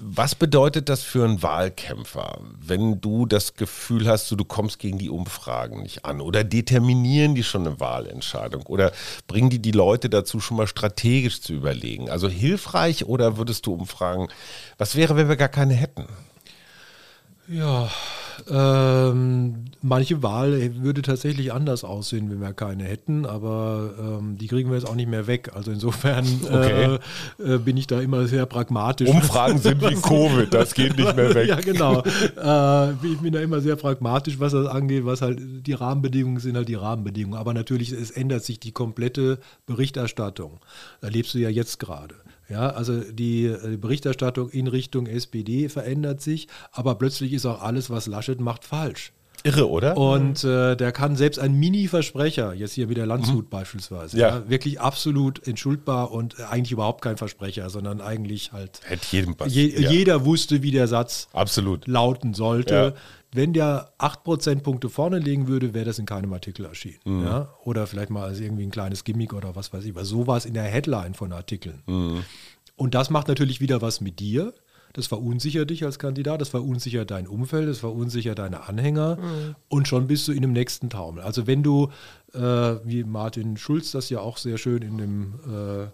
Was bedeutet das für einen Wahlkämpfer, wenn du das Gefühl hast, so, du kommst gegen die Umfragen nicht an? Oder determinieren die schon eine Wahlentscheidung? Oder bringen die die Leute dazu, schon mal strategisch zu überlegen? Also hilfreich oder würdest du umfragen, was wäre, wenn wir gar keine hätten? Ja, Ähm, manche Wahl würde tatsächlich anders aussehen, wenn wir keine hätten, aber ähm, die kriegen wir jetzt auch nicht mehr weg. Also insofern okay. äh, äh, bin ich da immer sehr pragmatisch. Umfragen sind wie Covid, das geht nicht mehr weg. ja, genau. Äh, ich bin da immer sehr pragmatisch, was das angeht, was halt die Rahmenbedingungen sind, halt die Rahmenbedingungen. Aber natürlich, es ändert sich die komplette Berichterstattung. Erlebst du ja jetzt gerade. Ja, also die äh, Berichterstattung in Richtung SPD verändert sich, aber plötzlich ist auch alles, was Laschet macht, falsch. Irre, oder? Und äh, der kann selbst ein Mini-Versprecher, jetzt hier wieder Landshut mhm. beispielsweise, ja. ja. wirklich absolut entschuldbar und eigentlich überhaupt kein Versprecher, sondern eigentlich halt. Hätte jedem passiert. Je, ja. Jeder wusste, wie der Satz absolut. lauten sollte. Ja. Wenn der 8 Prozentpunkte vorne legen würde, wäre das in keinem Artikel erschienen. Mhm. Ja? Oder vielleicht mal als irgendwie ein kleines Gimmick oder was weiß ich. Aber so war es in der Headline von Artikeln. Mhm. Und das macht natürlich wieder was mit dir. Das verunsichert dich als Kandidat, das verunsichert dein Umfeld, das verunsichert deine Anhänger mhm. und schon bist du in dem nächsten Taumel. Also wenn du, äh, wie Martin Schulz das ja auch sehr schön in dem äh,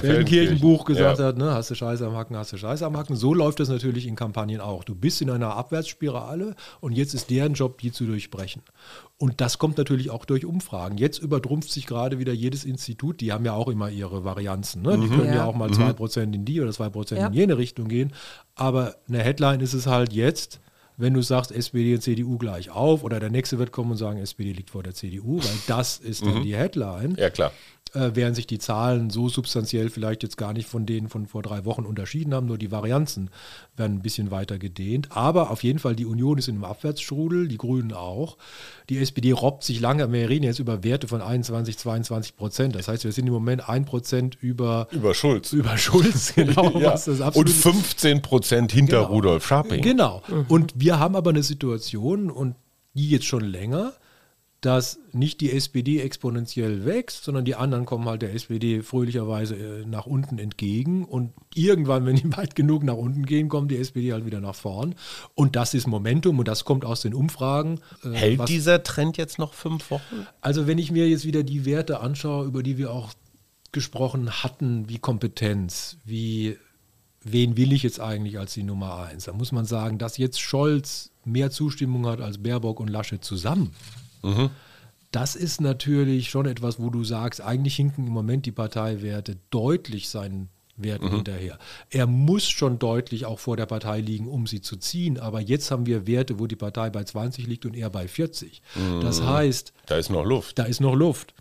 Feldenkirchenbuch gesagt ja. hat, ne, hast du Scheiße am Hacken, hast du Scheiße am Hacken. So läuft das natürlich in Kampagnen auch. Du bist in einer Abwärtsspirale und jetzt ist deren Job, die zu durchbrechen. Und das kommt natürlich auch durch Umfragen. Jetzt übertrumpft sich gerade wieder jedes Institut, die haben ja auch immer ihre Varianzen. Ne? Die mhm. können ja. ja. auch mal mhm. 2% in die oder 2% ja. in jene Richtung gehen. Aber eine Headline ist es halt jetzt, wenn du sagst, SPD und CDU gleich auf, oder der nächste wird kommen und sagen, SPD liegt vor der CDU, weil das ist dann mhm. die Headline. Ja, klar äh, während sich die Zahlen so substanziell vielleicht jetzt gar nicht von denen von vor drei Wochen unterschieden haben, nur die Varianzen werden ein bisschen weiter gedehnt. Aber auf jeden Fall, die Union ist in einem Abwärtsstrudel, die Grünen auch. Die SPD robbt sich lange, wir reden jetzt über Werte von 21, 22 Prozent. Das heißt, wir sind im Moment 1 Prozent über, über Schulz. Über Schulz, genau. ja. und 15 Prozent hinter genau. Rudolf Scharping. Genau. Mhm. Und wir haben aber eine Situation, und die jetzt schon länger, dass nicht die SPD exponentiell wächst, sondern die anderen kommen halt der SPD fröhlicherweise äh, nach unten entgegen und irgendwann, wenn die weit genug nach unten gehen, kommt die SPD halt wieder nach vorn. Und das ist Momentum und das kommt aus den Umfragen. Äh, Hält was, dieser Trend jetzt noch fünf Wochen? Also wenn ich mir jetzt wieder die Werte anschaue, über die wir auch gesprochen hatten, wie Kompetenz, wie wen will ich jetzt eigentlich als die Nummer eins? Da muss man sagen, dass jetzt Scholz mehr Zustimmung hat als Baerbock und Laschet zusammen Mhm. Das ist natürlich schon etwas, wo du sagst, eigentlich hinken im Moment die Parteiwerte deutlich seinen Werten mhm. hinterher. Er muss schon deutlich auch vor der Partei liegen, um sie zu ziehen. Aber jetzt haben wir Werte, wo die Partei bei 20 liegt und er bei 40. Mhm. Das heißt. Da ist noch Luft. Da ist noch Luft.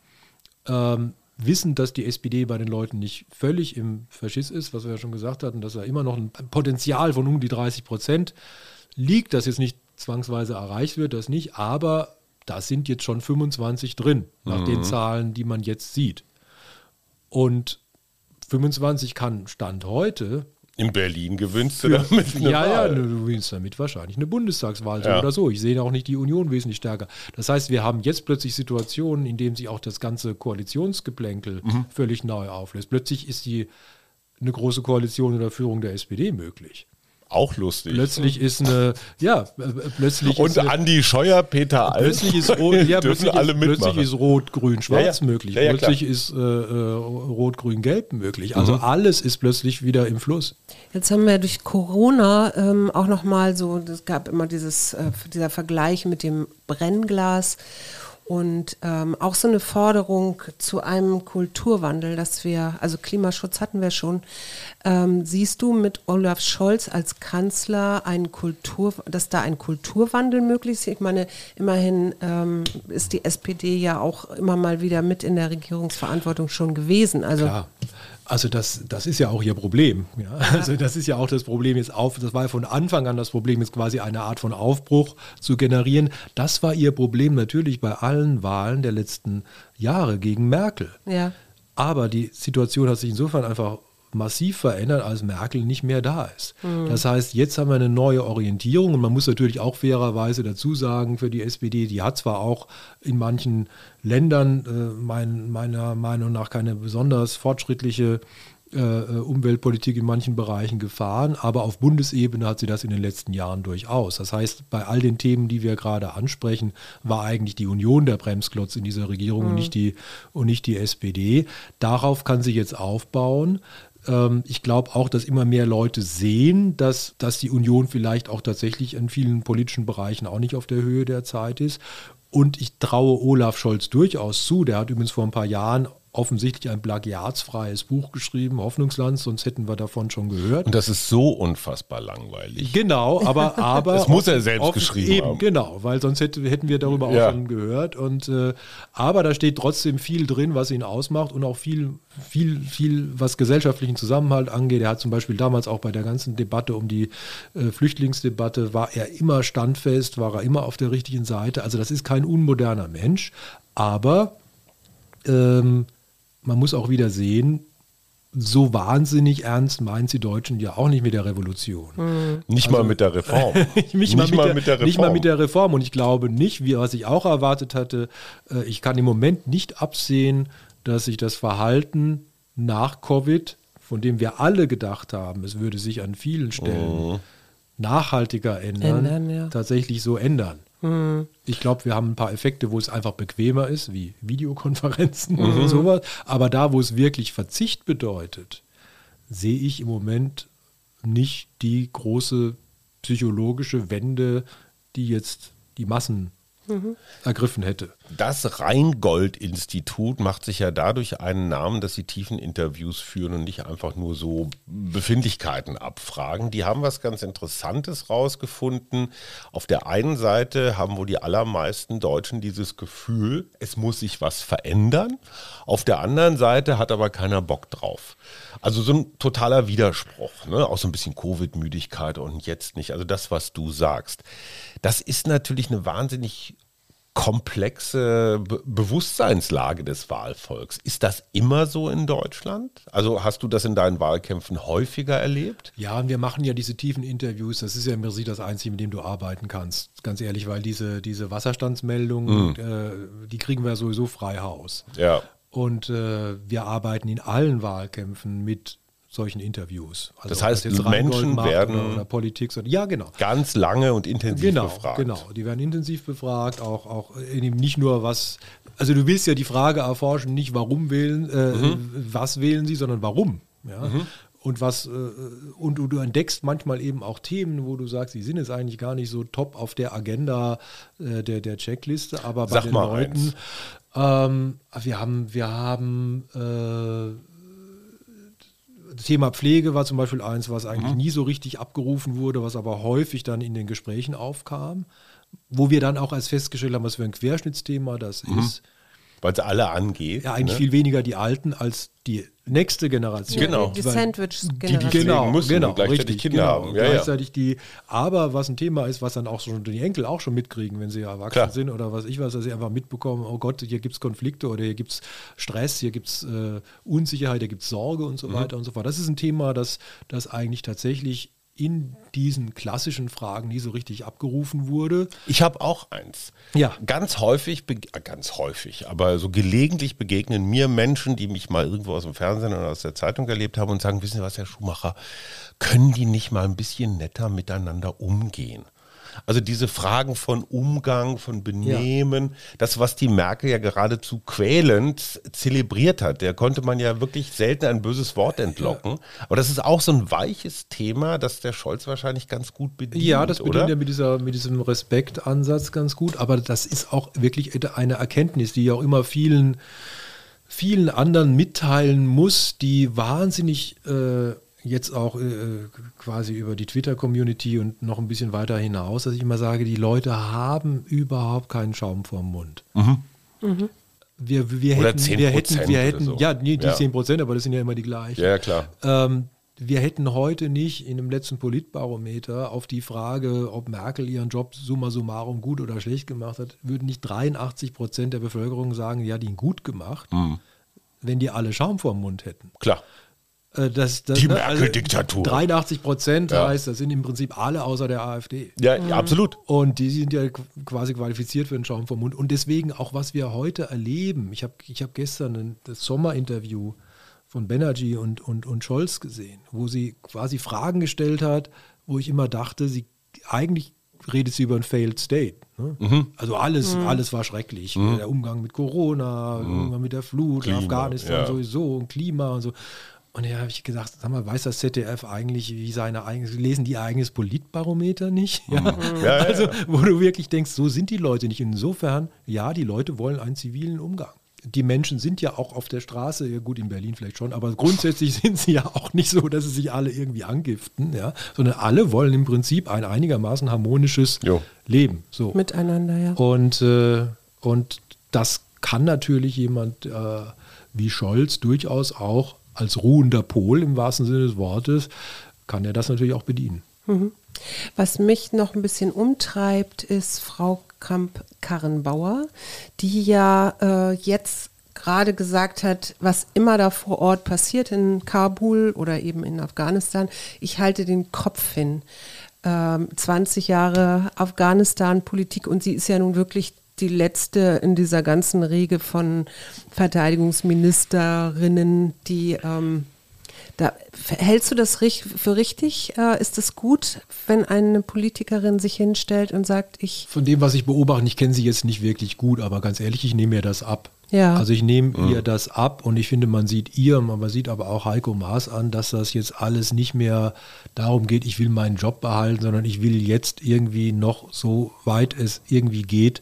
Ähm, wissen, dass die SPD bei den Leuten nicht völlig im Verschiss ist, was wir ja schon gesagt hatten, dass er immer noch ein Potenzial von um die 30 Prozent liegt, das jetzt nicht zwangsweise erreicht wird, das nicht, aber da sind jetzt schon 25 drin, nach mhm. den Zahlen, die man jetzt sieht. Und 25 kann Stand heute. In Berlin gewinnst du damit eine ja, Wahl. Ja, du gewinnst damit wahrscheinlich eine Bundestagswahl ja. oder so. Ich sehe auch nicht die Union wesentlich stärker. Das heißt, wir haben jetzt plötzlich Situationen, in denen sich auch das ganze Koalitionsgeplänkel mhm. völlig neu auflöst. Plötzlich ist die eine große Koalition unter Führung der SPD möglich. Auch lustig. Plötzlich ist eine, ja, plötzlich Und ist Andi Scheuer, Peter Alm. Plötzlich ist Rot, ja, plötzlich, alle ist, plötzlich ist Rot, Grün, Schwarz ja, ja. möglich. Ja, plötzlich ist äh, äh, Rot, Grün, Gelb möglich. Also mhm. alles ist plötzlich wieder im Fluss. Jetzt haben wir durch Corona ähm, auch nochmal so, es gab immer dieses, äh, dieser Vergleich mit dem Brennglas und ähm, auch so eine Forderung zu einem Kulturwandel, dass wir, also Klimaschutz hatten wir schon. Ähm, siehst du mit Olaf Scholz als Kanzler einen Kultur, dass da ein Kulturwandel möglich ist? Ich meine, immerhin ähm, ist die SPD ja auch immer mal wieder mit in der Regierungsverantwortung schon gewesen. Also Klar. Also das, das ist ja auch ihr Problem. Ja? Also das ist ja auch das Problem jetzt auf, das war ja von Anfang an das Problem, jetzt quasi eine Art von Aufbruch zu generieren. Das war ihr Problem natürlich bei allen Wahlen der letzten Jahre gegen Merkel. Ja. Aber die Situation hat sich insofern einfach massiv verändert, als Merkel nicht mehr da ist. Mhm. Das heißt, jetzt haben wir eine neue Orientierung und man muss natürlich auch fairerweise dazu sagen, für die SPD, die hat zwar auch in manchen Ländern äh, mein, meiner Meinung nach keine besonders fortschrittliche äh, Umweltpolitik in manchen Bereichen gefahren, aber auf Bundesebene hat sie das in den letzten Jahren durchaus. Das heißt, bei all den Themen, die wir gerade ansprechen, war eigentlich die Union der Bremsklotz in dieser Regierung mhm. und, nicht die, und nicht die SPD. Darauf kann sie jetzt aufbauen. Ähm, ich glaube auch, dass immer mehr Leute sehen, dass, dass die Union vielleicht auch tatsächlich in vielen politischen Bereichen auch nicht auf der Höhe der Zeit ist. Und ich traue Olaf Scholz durchaus zu. Der hat übrigens vor ein paar Jahren offensichtlich ein plagiatsfreies Buch geschrieben, Hoffnungsland, sonst hätten wir davon schon gehört. Und das ist so unfassbar langweilig. Genau, aber aber das muss er selbst geschrieben eben, haben. Genau, weil sonst hätte, hätten wir darüber ja. auch schon gehört. Und äh, aber da steht trotzdem viel drin, was ihn ausmacht und auch viel, viel, viel, was gesellschaftlichen Zusammenhalt angeht. Er hat zum Beispiel damals auch bei der ganzen Debatte um die äh, Flüchtlingsdebatte war er immer standfest, war er immer auf der richtigen Seite. Also das ist kein unmoderner Mensch, aber ähm, man muss auch wieder sehen, so wahnsinnig ernst meinen sie Deutschen ja auch nicht mit der Revolution. Mhm. Nicht also, mal mit der Reform. nicht, nicht mal, mit, mal der, mit, der, Reform. Nicht mal mit der Reform. Und ich glaube nicht, wie was ich auch erwartet hatte, äh, ich kann im Moment nicht absehen, dass sich das Verhalten nach Covid, von dem wir alle gedacht haben, es würde sich an vielen Stellen mhm. nachhaltiger ändern, ändern ja. tatsächlich so ändern. Mhm. Ich glaube, wir haben ein paar Effekte, wo es einfach bequemer ist, wie Videokonferenzen mhm. und sowas. Aber da, wo es wirklich Verzicht bedeutet, sehe ich im Moment nicht die große psychologische Wende, die jetzt die Massen mhm. ergriffen hätte. Das Rheingold-Institut macht sich ja dadurch einen Namen, dass sie tiefen Interviews führen und nicht einfach nur so Befindlichkeiten abfragen. Die haben was ganz Interessantes rausgefunden. Auf der einen Seite haben wohl die allermeisten Deutschen dieses Gefühl, es muss sich was verändern. Auf der anderen Seite hat aber keiner Bock drauf. Also so ein totaler Widerspruch, ne? auch so ein bisschen Covid-Müdigkeit und jetzt nicht. Also das, was du sagst. Das ist natürlich eine wahnsinnig komplexe Be Bewusstseinslage des Wahlvolks. Ist das immer so in Deutschland? Also hast du das in deinen Wahlkämpfen häufiger erlebt? Ja, und wir machen ja diese tiefen Interviews. Das ist ja im Prinzip das Einzige, mit dem du arbeiten kannst. Ganz ehrlich, weil diese, diese Wasserstandsmeldungen, mhm. äh, die kriegen wir sowieso frei Haus. Ja. Und äh, wir arbeiten in allen Wahlkämpfen mit solchen Interviews. Also das heißt, das Menschen werden oder, oder Politik, ja genau, ganz lange und intensiv genau, befragt. Genau, die werden intensiv befragt, auch auch nicht nur was. Also du willst ja die Frage erforschen, nicht warum wählen, äh, mhm. was wählen sie, sondern warum. Ja? Mhm. Und was äh, und du, du, entdeckst manchmal eben auch Themen, wo du sagst, die sind jetzt eigentlich gar nicht so top auf der Agenda äh, der, der Checkliste, aber bei Sag den Leuten, ähm, wir haben, wir haben äh, Thema Pflege war zum Beispiel eins, was eigentlich mhm. nie so richtig abgerufen wurde, was aber häufig dann in den Gesprächen aufkam, wo wir dann auch als festgestellt haben, was für ein Querschnittsthema das mhm. ist. Weil es alle angeht. Ja, eigentlich ne? viel weniger die Alten als die nächste Generation. Genau. Die, die Sandwich-Generation. Die, die genau, müssen genau, gleichzeitig richtig, Kinder genau. haben. Ja, gleichzeitig ja. die, aber was ein Thema ist, was dann auch schon die Enkel auch schon mitkriegen, wenn sie erwachsen Klar. sind oder was ich weiß, dass sie einfach mitbekommen, oh Gott, hier gibt es Konflikte oder hier gibt es Stress, hier gibt es äh, Unsicherheit, hier gibt es Sorge und so mhm. weiter und so fort. Das ist ein Thema, das, das eigentlich tatsächlich in diesen klassischen Fragen nie so richtig abgerufen wurde. Ich habe auch eins. Ja. Ganz häufig, äh, ganz häufig, aber so gelegentlich begegnen mir Menschen, die mich mal irgendwo aus dem Fernsehen oder aus der Zeitung erlebt haben und sagen, wissen Sie was, Herr Schumacher, können die nicht mal ein bisschen netter miteinander umgehen? Also diese Fragen von Umgang, von Benehmen, ja. das, was die Merkel ja geradezu quälend zelebriert hat, der konnte man ja wirklich selten ein böses Wort entlocken. Ja. Aber das ist auch so ein weiches Thema, das der Scholz wahrscheinlich ganz gut bedient. Ja, das bedient er mit, dieser, mit diesem Respektansatz ganz gut. Aber das ist auch wirklich eine Erkenntnis, die ja auch immer vielen, vielen anderen mitteilen muss, die wahnsinnig äh, jetzt auch äh, quasi über die Twitter-Community und noch ein bisschen weiter hinaus, dass ich immer sage, die Leute haben überhaupt keinen Schaum vorm Mund. Mhm. Mhm. Wir, wir oder hätten, 10 wir hätten, wir hätten, so. ja, nee, die ja. 10 Prozent, aber das sind ja immer die gleichen. Ja, klar. Ähm, wir hätten heute nicht in dem letzten Politbarometer auf die Frage, ob Merkel ihren Job summa summarum gut oder schlecht gemacht hat, würden nicht 83 Prozent der Bevölkerung sagen, ja, die ihn gut gemacht, mhm. wenn die alle Schaum vorm Mund hätten. Klar. Äh, das, das, die ne, also Merkel-Diktatur. 83 Prozent ja. heißt, das sind im Prinzip alle außer der AfD. Ja, mhm. absolut. Und die sind ja quasi qualifiziert für den Schaum vom Mund. Und deswegen auch, was wir heute erleben. Ich habe ich hab gestern ein, das Sommerinterview von Banerjee und, und, und Scholz gesehen, wo sie quasi Fragen gestellt hat, wo ich immer dachte, sie eigentlich redet sie über ein Failed State. Ne? Mhm. Also alles, alles war schrecklich. Der Umgang mit Corona, der Umgang mit der Flut, Klima, Afghanistan ja. sowieso und Klima und so. Und da habe ich gedacht, sag mal, weiß das ZDF eigentlich, wie seine eigenes, lesen die ihr eigenes Politbarometer nicht? Ja. Ja, ja, also, wo du wirklich denkst, so sind die Leute nicht. Insofern, ja, die Leute wollen einen zivilen Umgang. Die Menschen sind ja auch auf der Straße, ja gut, in Berlin vielleicht schon, aber grundsätzlich sind sie ja auch nicht so, dass sie sich alle irgendwie angiften, ja, sondern alle wollen im Prinzip ein einigermaßen harmonisches Jo. Leben. So. Miteinander, ja. Und, äh, und das kann natürlich jemand äh, wie Scholz durchaus auch als ruhender Pol im wahrsten Sinne des Wortes, kann er das natürlich auch bedienen. Was mich noch ein bisschen umtreibt, ist Frau Kramp-Karrenbauer, die ja äh, jetzt gerade gesagt hat, was immer da vor Ort passiert in Kabul oder eben in Afghanistan, ich halte den Kopf hin. Ähm, 20 Jahre Afghanistan-Politik und sie ist ja nun wirklich die letzte in dieser ganzen Riege von Verteidigungsministerinnen, die ähm, da, hältst du das für richtig? Äh, ist es gut, wenn eine Politikerin sich hinstellt und sagt, ich, Von dem, was ich beobachte, ich kenne sie jetzt nicht wirklich gut, aber ganz ehrlich, ich nehme ihr das ab. Ja. Also ich nehme ihr das ab und ich finde, man sieht ihr, man sieht aber auch Heiko Maas an, dass das jetzt alles nicht mehr darum geht, ich will meinen Job behalten, sondern ich will jetzt irgendwie noch so weit es irgendwie geht,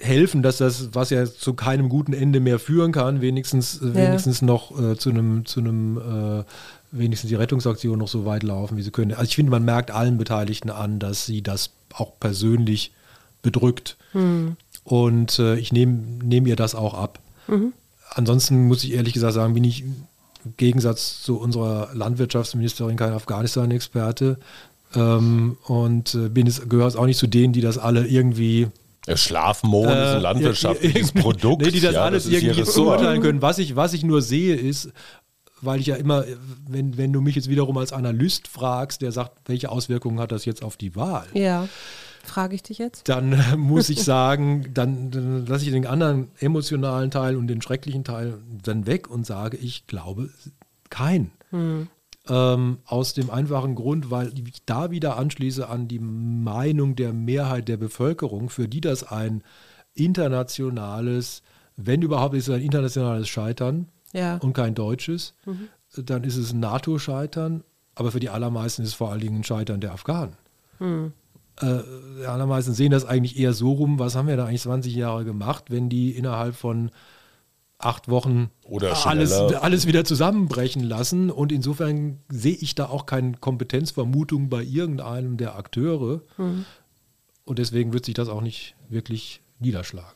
helfen, dass das, was ja zu keinem guten Ende mehr führen kann, wenigstens, äh, wenigstens noch äh, zu einem, zu einem äh, wenigstens die Rettungsaktion noch so weit laufen, wie sie können. Also ich finde, man merkt allen Beteiligten an, dass sie das auch persönlich bedrückt. Und äh, ich nehme nehm ihr das auch ab. Ansonsten muss ich ehrlich gesagt sagen, bin ich im Gegensatz zu unserer Landwirtschaftsministerin kein Afghanistan-Experte. Ähm, und äh, bin es, gehöre es auch nicht zu denen, die das alle irgendwie Der Schlafmohn ist ein äh, landwirtschaftliches Produkt. Nee, die das ja, alles ihr irgendwie beurteilen können. Was ich, was ich nur sehe, ist, weil ich ja immer, wenn, wenn du mich jetzt wiederum als Analyst fragst, der sagt, welche Auswirkungen hat das jetzt auf die Wahl? ja, frage ich dich jetzt? Dann äh, muss ich sagen, dann, dann lasse ich den anderen emotionalen Teil und den schrecklichen Teil dann weg und sage, ich glaube kein. Ähm, aus dem einfachen Grund, weil ich da wieder anschließe an die Meinung der Mehrheit der Bevölkerung, für die das ein internationales, wenn überhaupt ist es ein internationales Scheitern Ja. und kein deutsches, dann ist es ein NATO-Scheitern, aber für die allermeisten ist es vor allen Dingen ein Scheitern der Afghanen. Äh, die allermeisten sehen das eigentlich eher so rum, was haben wir da eigentlich 20 Jahre gemacht, wenn die innerhalb von acht Wochen Oder alles, alles wieder zusammenbrechen lassen. Und insofern sehe ich da auch keine Kompetenzvermutung bei irgendeinem der Akteure. Und deswegen wird sich das auch nicht wirklich niederschlagen.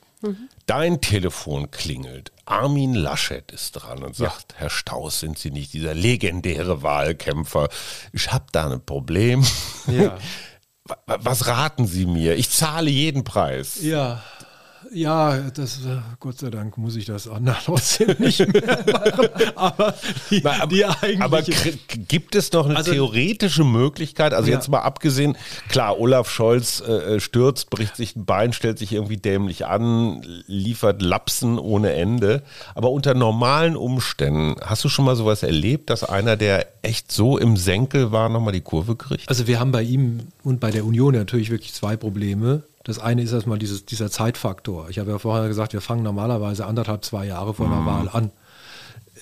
Dein Telefon klingelt. Armin Laschet ist dran und sagt, Herr Staus, sind Sie nicht dieser legendäre Wahlkämpfer? Ich habe da ein Problem. Ja. Wa- wa- Was raten Sie mir? Ich zahle jeden Preis. Ja, ja, das, äh, Gott sei Dank muss ich das anderen trotzdem nicht mehr machen. Aber die, Na, aber, aber gibt es noch eine Also- theoretische Möglichkeit? Also Ja. jetzt mal abgesehen, klar, Olaf Scholz äh, stürzt, bricht sich ein Bein, stellt sich irgendwie dämlich an, liefert Lapsen ohne Ende. Aber unter normalen Umständen, hast du schon mal sowas erlebt, dass einer, der echt so im Senkel war, nochmal die Kurve kriegt? Also wir haben bei ihm und bei der Union natürlich wirklich zwei Probleme. Das eine ist erstmal dieses, dieser Zeitfaktor. Ich habe ja vorher gesagt, wir fangen normalerweise anderthalb, zwei Jahre vor der Wahl an.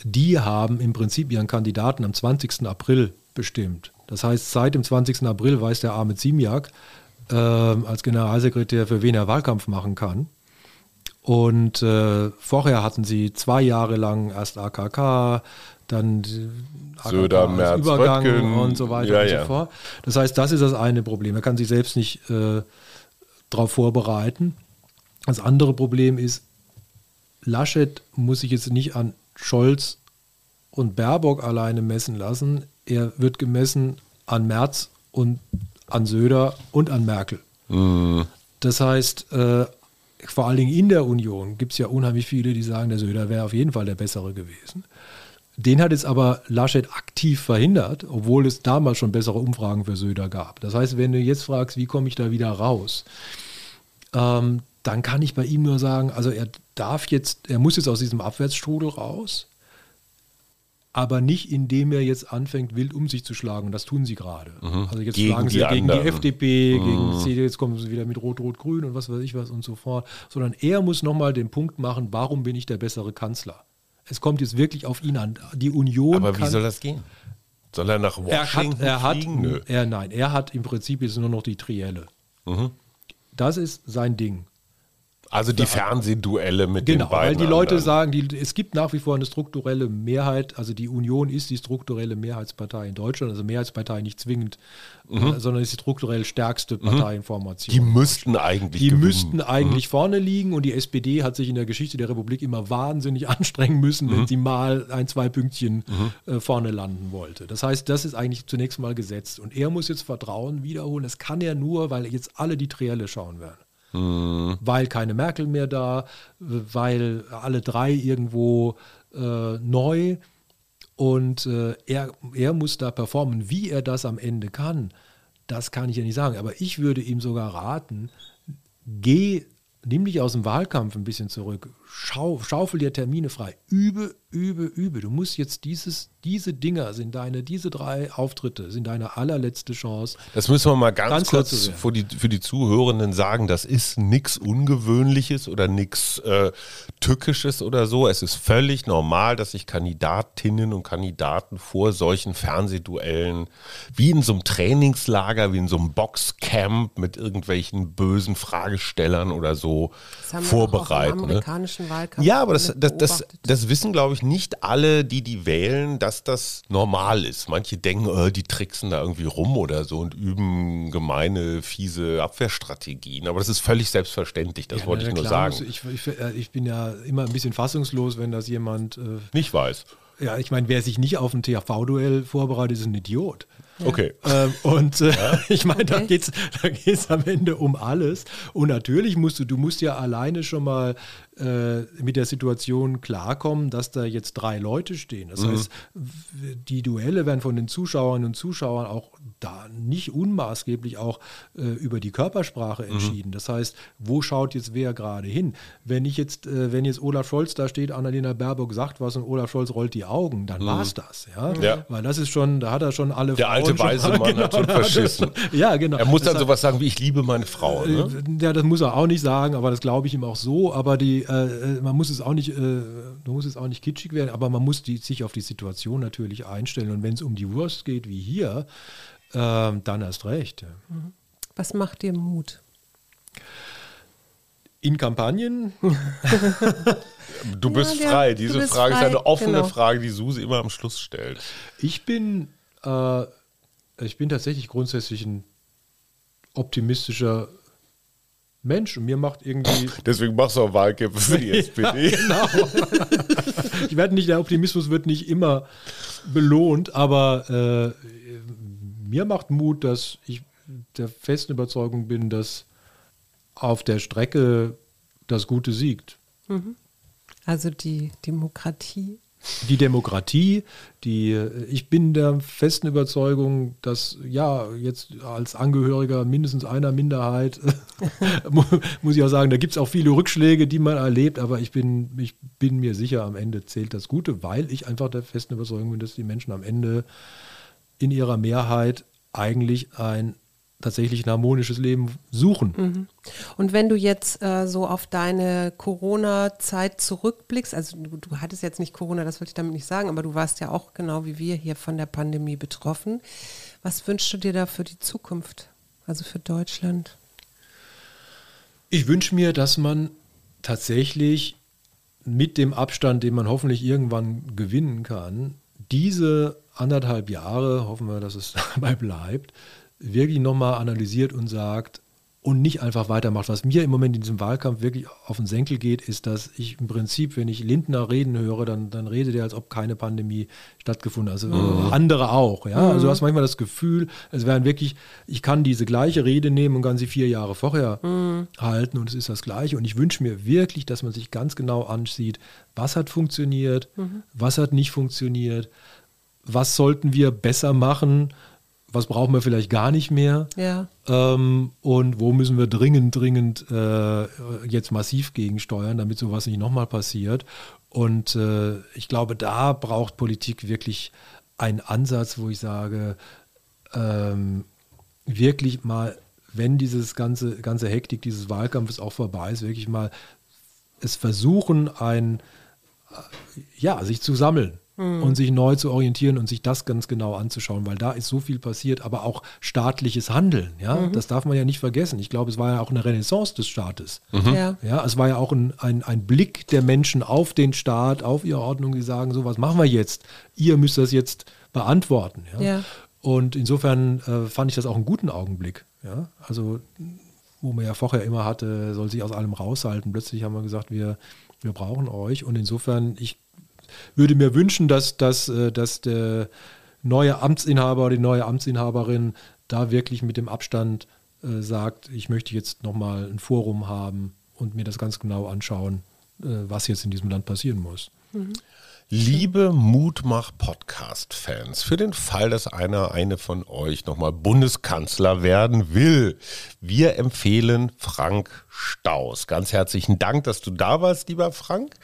Die haben im Prinzip ihren Kandidaten am 20. April bestimmt. Das heißt, seit dem 20. April weiß der arme Ziemiak ähm, als Generalsekretär, für wen er Wahlkampf machen kann. Und äh, vorher hatten sie zwei Jahre lang erst AKK, dann Söder, AKK als Merz, Übergang Röttgen. und so weiter Ja, und ja. so fort. Das heißt, das ist das eine Problem. Er kann sich selbst nicht äh, darauf vorbereiten. Das andere Problem ist, Laschet muss sich jetzt nicht an Scholz und Baerbock alleine messen lassen. Er wird gemessen an Merz und an Söder und an Merkel. Das heißt, äh, vor allen Dingen in der Union gibt es ja unheimlich viele, die sagen, der Söder wäre auf jeden Fall der bessere gewesen. Den hat jetzt aber Laschet aktiv verhindert, obwohl es damals schon bessere Umfragen für Söder gab. Das heißt, wenn du jetzt fragst, wie komme ich da wieder raus, ähm, dann kann ich bei ihm nur sagen, also er darf jetzt, er muss jetzt aus diesem Abwärtsstrudel raus. aber nicht indem er jetzt anfängt, wild um sich zu schlagen. Das tun sie gerade. Also jetzt Gegen schlagen sie die gegen die anderen. FDP, gegen die CDU, jetzt kommen sie wieder mit Rot, Rot, Grün und was weiß ich was und so fort. Sondern er muss nochmal den Punkt machen, warum bin ich der bessere Kanzler? Es kommt jetzt wirklich auf ihn an. Die Union Aber wie soll das gehen? Soll er nach er Washington hat, er hat, fliegen? Nö. er, nein, er hat im Prinzip jetzt nur noch die Trielle. Das ist sein Ding. Also die Fernsehduelle mit Genau, den beiden weil die Leute anderen. sagen, die, es gibt nach wie vor eine strukturelle Mehrheit, also die Union ist die strukturelle Mehrheitspartei in Deutschland, also Mehrheitspartei nicht zwingend, äh, sondern ist die strukturell stärkste Parteienformation. Die müssten eigentlich Die gewinnen. müssten eigentlich vorne liegen und die SPD hat sich in der Geschichte der Republik immer wahnsinnig anstrengen müssen, wenn sie mal ein, zwei Pünktchen äh, vorne landen wollte. Das heißt, das ist eigentlich zunächst mal gesetzt. Und er muss jetzt Vertrauen wiederholen. Das kann er nur, weil jetzt alle die Trielle schauen werden. Weil keine Merkel mehr da, weil alle drei irgendwo äh, neu und äh, er, er muss da performen. Wie er das am Ende kann, das kann ich ja nicht sagen. Aber ich würde ihm sogar raten, geh, nimm dich aus dem Wahlkampf ein bisschen zurück, schau, schaufel dir Termine frei, übe, übe, übe. Du musst jetzt dieses, diese Dinger sind deine, diese drei Auftritte sind deine allerletzte Chance. Das müssen wir mal ganz, Ganz kurz für die, für die Zuhörenden sagen. Das ist nichts Ungewöhnliches oder nichts äh, Tückisches oder so. Es ist völlig normal, dass sich Kandidatinnen und Kandidaten vor solchen Fernsehduellen wie in so einem Trainingslager, wie in so einem Boxcamp mit irgendwelchen bösen Fragestellern oder so Das haben wir auch vorbereiten. im ne? Amerikanischen Wahlkampf Ja, aber das, das, das, das wissen, glaube ich, nicht alle, die die wählen, dass das normal ist. Manche denken, äh, die tricksen da irgendwie rum oder so und üben gemeine, fiese Abwehrstrategien. Aber das ist völlig selbstverständlich, das Ja, wollte na ich nur klar, sagen. Ich, ich, äh, ich bin ja immer ein bisschen fassungslos, wenn das jemand, äh, Nicht weiß. ja, ich meine, wer sich nicht auf ein TV-Duell vorbereitet, ist ein Idiot. Okay. Ähm, und äh, ich meine, da geht es da geht's am Ende um alles. Und natürlich musst du, du musst ja alleine schon mal äh, mit der Situation klarkommen, dass da jetzt drei Leute stehen. Das heißt, w- die Duelle werden von den Zuschauerinnen und Zuschauern auch da nicht unmaßgeblich auch äh, über die Körpersprache entschieden. Das heißt, wo schaut jetzt wer gerade hin? Wenn ich jetzt, äh, wenn jetzt Olaf Scholz da steht, Annalena Baerbock sagt was und Olaf Scholz rollt die Augen, dann war's das. Ja? Ja. Weil das ist schon, da hat er schon alle Der Frauen alte weise Mann hat schon er verschissen. Ja, genau. Er muss dann Das sowas sagen wie, ich liebe meine Frau. Ne? äh, Ja, das muss er auch nicht sagen, aber das glaube ich ihm auch so. Aber die, äh, äh, man muss es auch nicht, äh, man muss es auch nicht kitschig werden, aber man muss die, sich auf die Situation natürlich einstellen. Und wenn es um die Wurst geht, wie hier, ähm, dann erst recht. ja. Was macht dir Mut? In Kampagnen, Du bist der- frei. Diese bist Frage ist frei, eine offene genau. Frage, die Susi immer am Schluss stellt. ich bin, äh, ich bin tatsächlich grundsätzlich ein optimistischer Mensch und mir macht irgendwie Deswegen machst du auch Wahlkämpfe für die SPD. Genau. ich werde nicht, der Optimismus wird nicht immer belohnt, aber äh, mir macht Mut, dass ich der festen Überzeugung bin, dass auf der Strecke das Gute siegt. Also die Demokratie. Die Demokratie, die, ich bin der festen Überzeugung, dass ja, jetzt als Angehöriger mindestens einer Minderheit, mu- muss ich auch sagen, da gibt es auch viele Rückschläge, die man erlebt, aber ich bin, ich bin mir sicher, am Ende zählt das Gute, weil ich einfach der festen Überzeugung bin, dass die Menschen am Ende in ihrer Mehrheit eigentlich ein tatsächlich ein harmonisches Leben suchen. Und wenn du jetzt äh, so auf deine Corona-Zeit zurückblickst, also du, du hattest jetzt nicht Corona, das wollte ich damit nicht sagen, aber du warst ja auch genau wie wir hier von der Pandemie betroffen. Was wünschst du dir da für die Zukunft, also für Deutschland? Ich wünsche mir, dass man tatsächlich mit dem Abstand, den man hoffentlich irgendwann gewinnen kann, diese anderthalb Jahre, hoffen wir, dass es dabei bleibt, wirklich nochmal analysiert und sagt und nicht einfach weitermacht. Was mir im Moment in diesem Wahlkampf wirklich auf den Senkel geht, ist, dass ich im Prinzip, wenn ich Lindner reden höre, dann, dann redet er, als ob keine Pandemie stattgefunden hat. Also andere auch. Ja? Also du hast manchmal das Gefühl, es wären wirklich, ich kann diese gleiche Rede nehmen und kann sie vier Jahre vorher halten und es ist das Gleiche. Und ich wünsche mir wirklich, dass man sich ganz genau ansieht, was hat funktioniert, was hat nicht funktioniert, was sollten wir besser machen, was brauchen wir vielleicht gar nicht mehr Ja. ähm, und wo müssen wir dringend, dringend äh, jetzt massiv gegensteuern, damit sowas nicht nochmal passiert. Und äh, ich glaube, da braucht Politik wirklich einen Ansatz, wo ich sage, ähm, wirklich mal, wenn dieses ganze, ganze Hektik dieses Wahlkampfes auch vorbei ist, wirklich mal es versuchen, ein, äh, ja, sich zu sammeln und sich neu zu orientieren und sich das ganz genau anzuschauen, weil da ist so viel passiert, aber auch staatliches Handeln, ja, das darf man ja nicht vergessen. Ich glaube, es war ja auch eine Renaissance des Staates. Ja. Ja, es war ja auch ein, ein, ein Blick der Menschen auf den Staat, auf ihre Ordnung, die sagen, so was machen wir jetzt? Ihr müsst das jetzt beantworten. Ja? Ja. Und insofern äh, fand ich das auch einen guten Augenblick. Ja? Also, wo man ja vorher immer hatte, soll sich aus allem raushalten. Plötzlich haben wir gesagt, wir, wir brauchen euch. Und insofern, ich würde mir wünschen, dass, dass, äh, dass der neue Amtsinhaber oder die neue Amtsinhaberin da wirklich mit dem Abstand äh, sagt, ich möchte jetzt nochmal ein Forum haben und mir das ganz genau anschauen, äh, was jetzt in diesem Land passieren muss. Liebe Mutmach-Podcast-Fans, für den Fall, dass einer, eine von euch nochmal Bundeskanzler werden will, wir empfehlen Frank Staus. Ganz herzlichen Dank, dass du da warst, lieber Frank.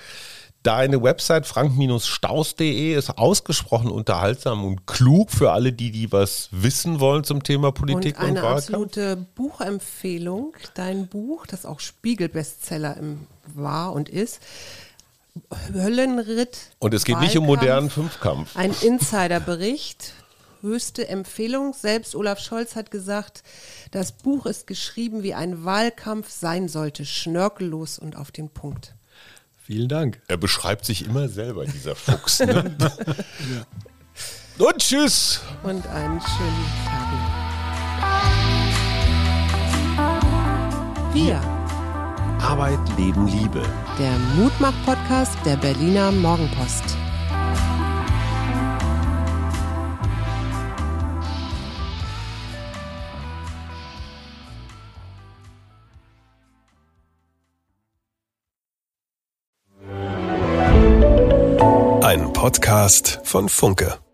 Deine Website frank-staus.de ist ausgesprochen unterhaltsam und klug für alle, die, die was wissen wollen zum Thema Politik und und, eine Wahlkampf. absolute Buchempfehlung, dein Buch, das auch Spiegel-Bestseller war und ist. Höllenritt. Und es geht nicht um Wahlkampf, modernen Fünfkampf. Ein Insiderbericht. Höchste Empfehlung. Selbst Olaf Scholz hat gesagt, das Buch ist geschrieben, wie ein Wahlkampf sein sollte. Schnörkellos und auf den Punkt. Vielen Dank. Er beschreibt sich immer selber, dieser Fuchs. Ne? Und tschüss. Und einen schönen Tag. Wir, Arbeit, Leben, Liebe. der Mutmach-Podcast der Berliner Morgenpost. Podcast von Funke.